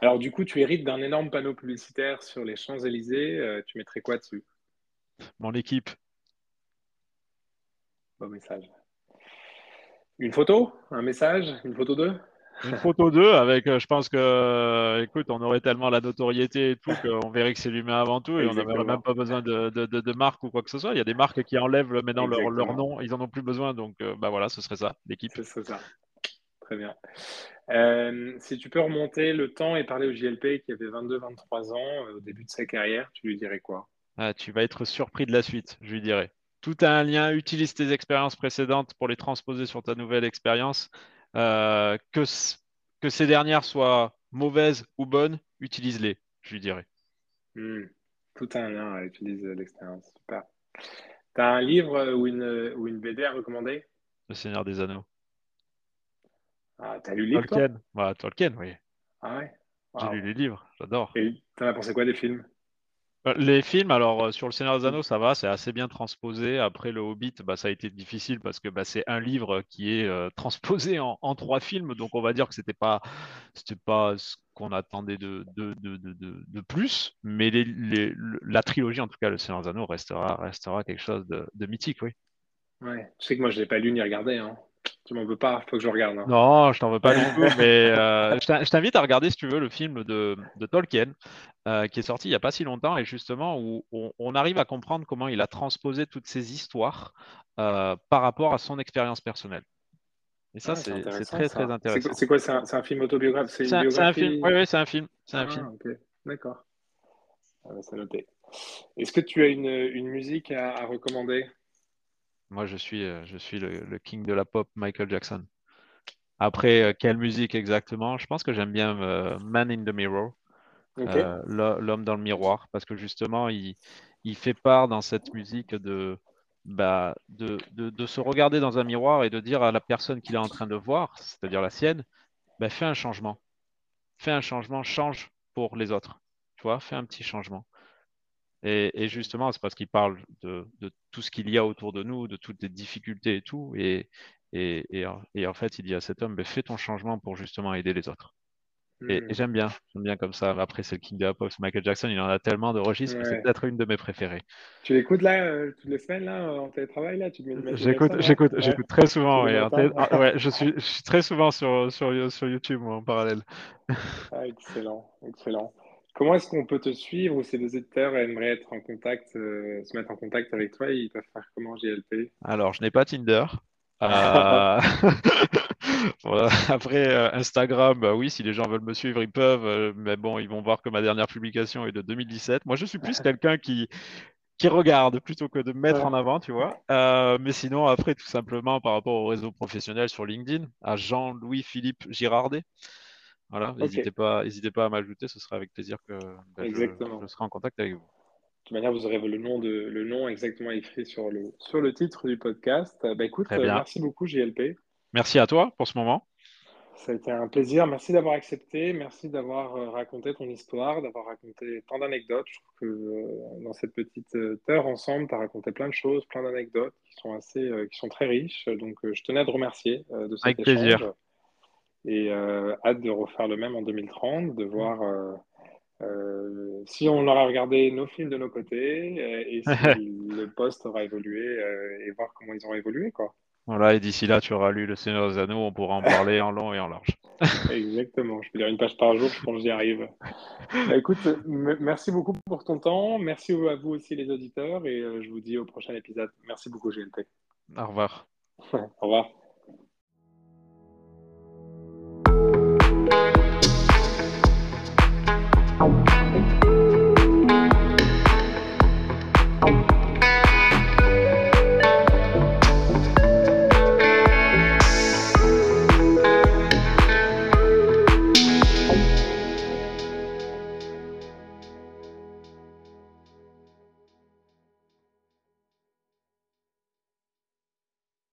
Alors, du coup, tu hérites d'un énorme panneau publicitaire sur les Champs-Élysées. tu mettrais quoi dessus? Mon équipe. Bon message. Une photo? Un message? Une photo d'eux? Une photo d'eux avec, euh, je pense que, euh, écoute, on aurait tellement la notoriété et tout qu'on verrait que c'est l'humain avant tout et on n'aurait même pas besoin de, de, de, marque ou quoi que ce soit. Il y a des marques qui enlèvent maintenant leur, leur, nom, ils n'en ont plus besoin. Donc, euh, bah voilà, ce serait ça, l'équipe. C'est ça. Très bien. si tu peux remonter le temps et parler au JLP qui avait 22-23 ans au début de sa carrière, tu lui dirais quoi? Ah, Tu vas être surpris de la suite, je lui dirais tout a un lien. Utilise tes expériences précédentes pour les transposer sur ta nouvelle expérience. Euh, que, que ces dernières soient mauvaises ou bonnes, utilise-les, je lui dirais. Hmm. Tout a un lien, utilise l'expérience. Super. Tu as un livre ou une, ou une BD à recommander? Le Seigneur des Anneaux. Ah, t'as lu le livre Tolkien. Bah, Tolkien, oui. Ah ouais? J'ai lu les livres, j'adore. Et t'en as pensé quoi des films? Les films, alors euh, sur Le Seigneur des Anneaux, ça va, c'est assez bien transposé. Après, Le Hobbit, bah, ça a été difficile parce que bah, c'est un livre qui est euh, transposé en, trois films. Donc, on va dire que c'était pas, pas ce qu'on attendait de, de, de, de, plus. Mais la trilogie, en tout cas, Le Seigneur des Anneaux, restera, restera quelque chose de, mythique, oui. Ouais, je sais que moi, je l'ai pas lu ni regardé. Hein. Tu m'en veux pas, il faut que je regarde. Hein. Non, je t'en veux pas du tout, mais euh, je t'invite à regarder, si tu veux, le film de, Tolkien, euh, qui est sorti il n'y a pas si longtemps, et justement où on, arrive à comprendre comment il a transposé toutes ces histoires euh, par rapport à son expérience personnelle. Et ça, ah, c'est très, très intéressant. C'est quoi C'est un, film autobiographique C'est un, film, oui, oui c'est un film. Un ah, film. D'accord. Ah, c'est noté. Est-ce que tu as une, musique à recommander? Moi, je suis, euh, je suis le, king de la pop, Michael Jackson. Après, euh, quelle musique exactement? Je pense que j'aime bien euh, Man in the Mirror, l'homme dans le miroir, parce que justement, il, il fait part dans cette musique de, bah, de, de, se regarder dans un miroir et de dire à la personne qu'il est en train de voir, c'est-à-dire la sienne, bah, fais un changement. Fais un changement, change pour les autres. Tu vois, fais un petit changement. Et, justement, c'est parce qu'il parle de, de, tout ce qu'il y a autour de nous, de toutes les difficultés et tout. Et, et, et, en fait, il dit à cet homme, bah, fais ton changement pour justement aider les autres. Et, hmm. j'aime bien, j'aime bien comme ça. Après, c'est le King of Pop, Michael Jackson, il en a tellement de registres que c'est peut-être une de mes préférées. Tu l'écoutes là, euh, toutes les semaines, là, en télétravail, là? J'écoute, j'écoute, j'écoute très souvent, oui. Ah, ouais, je, suis, je suis très souvent sur, sur, sur YouTube, en parallèle. Ah, excellent, excellent. Comment est-ce qu'on peut te suivre ou si les auditeurs aimeraient être en contact, euh, se mettre en contact avec toi, ils peuvent faire comment, JLP Alors, je n'ai pas Tinder. Euh, Après, euh, Instagram, bah oui, si les gens veulent me suivre, ils peuvent. Mais bon, ils vont voir que ma dernière publication est de 2017. Moi, je suis plus quelqu'un qui, qui regarde plutôt que de mettre en avant, tu vois. mais sinon, après, tout simplement, par rapport au réseau professionnel sur LinkedIn, à Jean-Louis-Philippe Girardet. Voilà, n'hésitez pas, pas à m'ajouter, ce sera avec plaisir que bah, je, serai en contact avec vous. De toute manière, vous aurez le nom, de, le nom exactement écrit sur le, sur le titre du podcast. Bah, écoute, merci beaucoup, JLP. Merci à toi pour ce moment. Ça a été un plaisir. Merci d'avoir accepté. Merci d'avoir euh, raconté ton histoire, d'avoir raconté tant d'anecdotes. Je trouve que euh, dans cette petite euh, heure ensemble, tu as raconté plein de choses, plein d'anecdotes qui sont assez, qui sont très riches. Donc, je tenais à te remercier de cet Avec plaisir. Et hâte de refaire le même en 2030, de voir si on aura regardé nos films de nos côtés et si le poste aura évolué et voir comment ils ont évolué, quoi. Voilà, et d'ici là, tu auras lu Le Seigneur des Anneaux, on pourra en parler en long et en large. Exactement, je peux lire une page par jour, je pense que j'y arrive. Bah, écoute, merci beaucoup pour ton temps, merci à vous aussi les auditeurs, et euh, je vous dis au prochain épisode. Merci beaucoup, GLP. Au revoir. au revoir.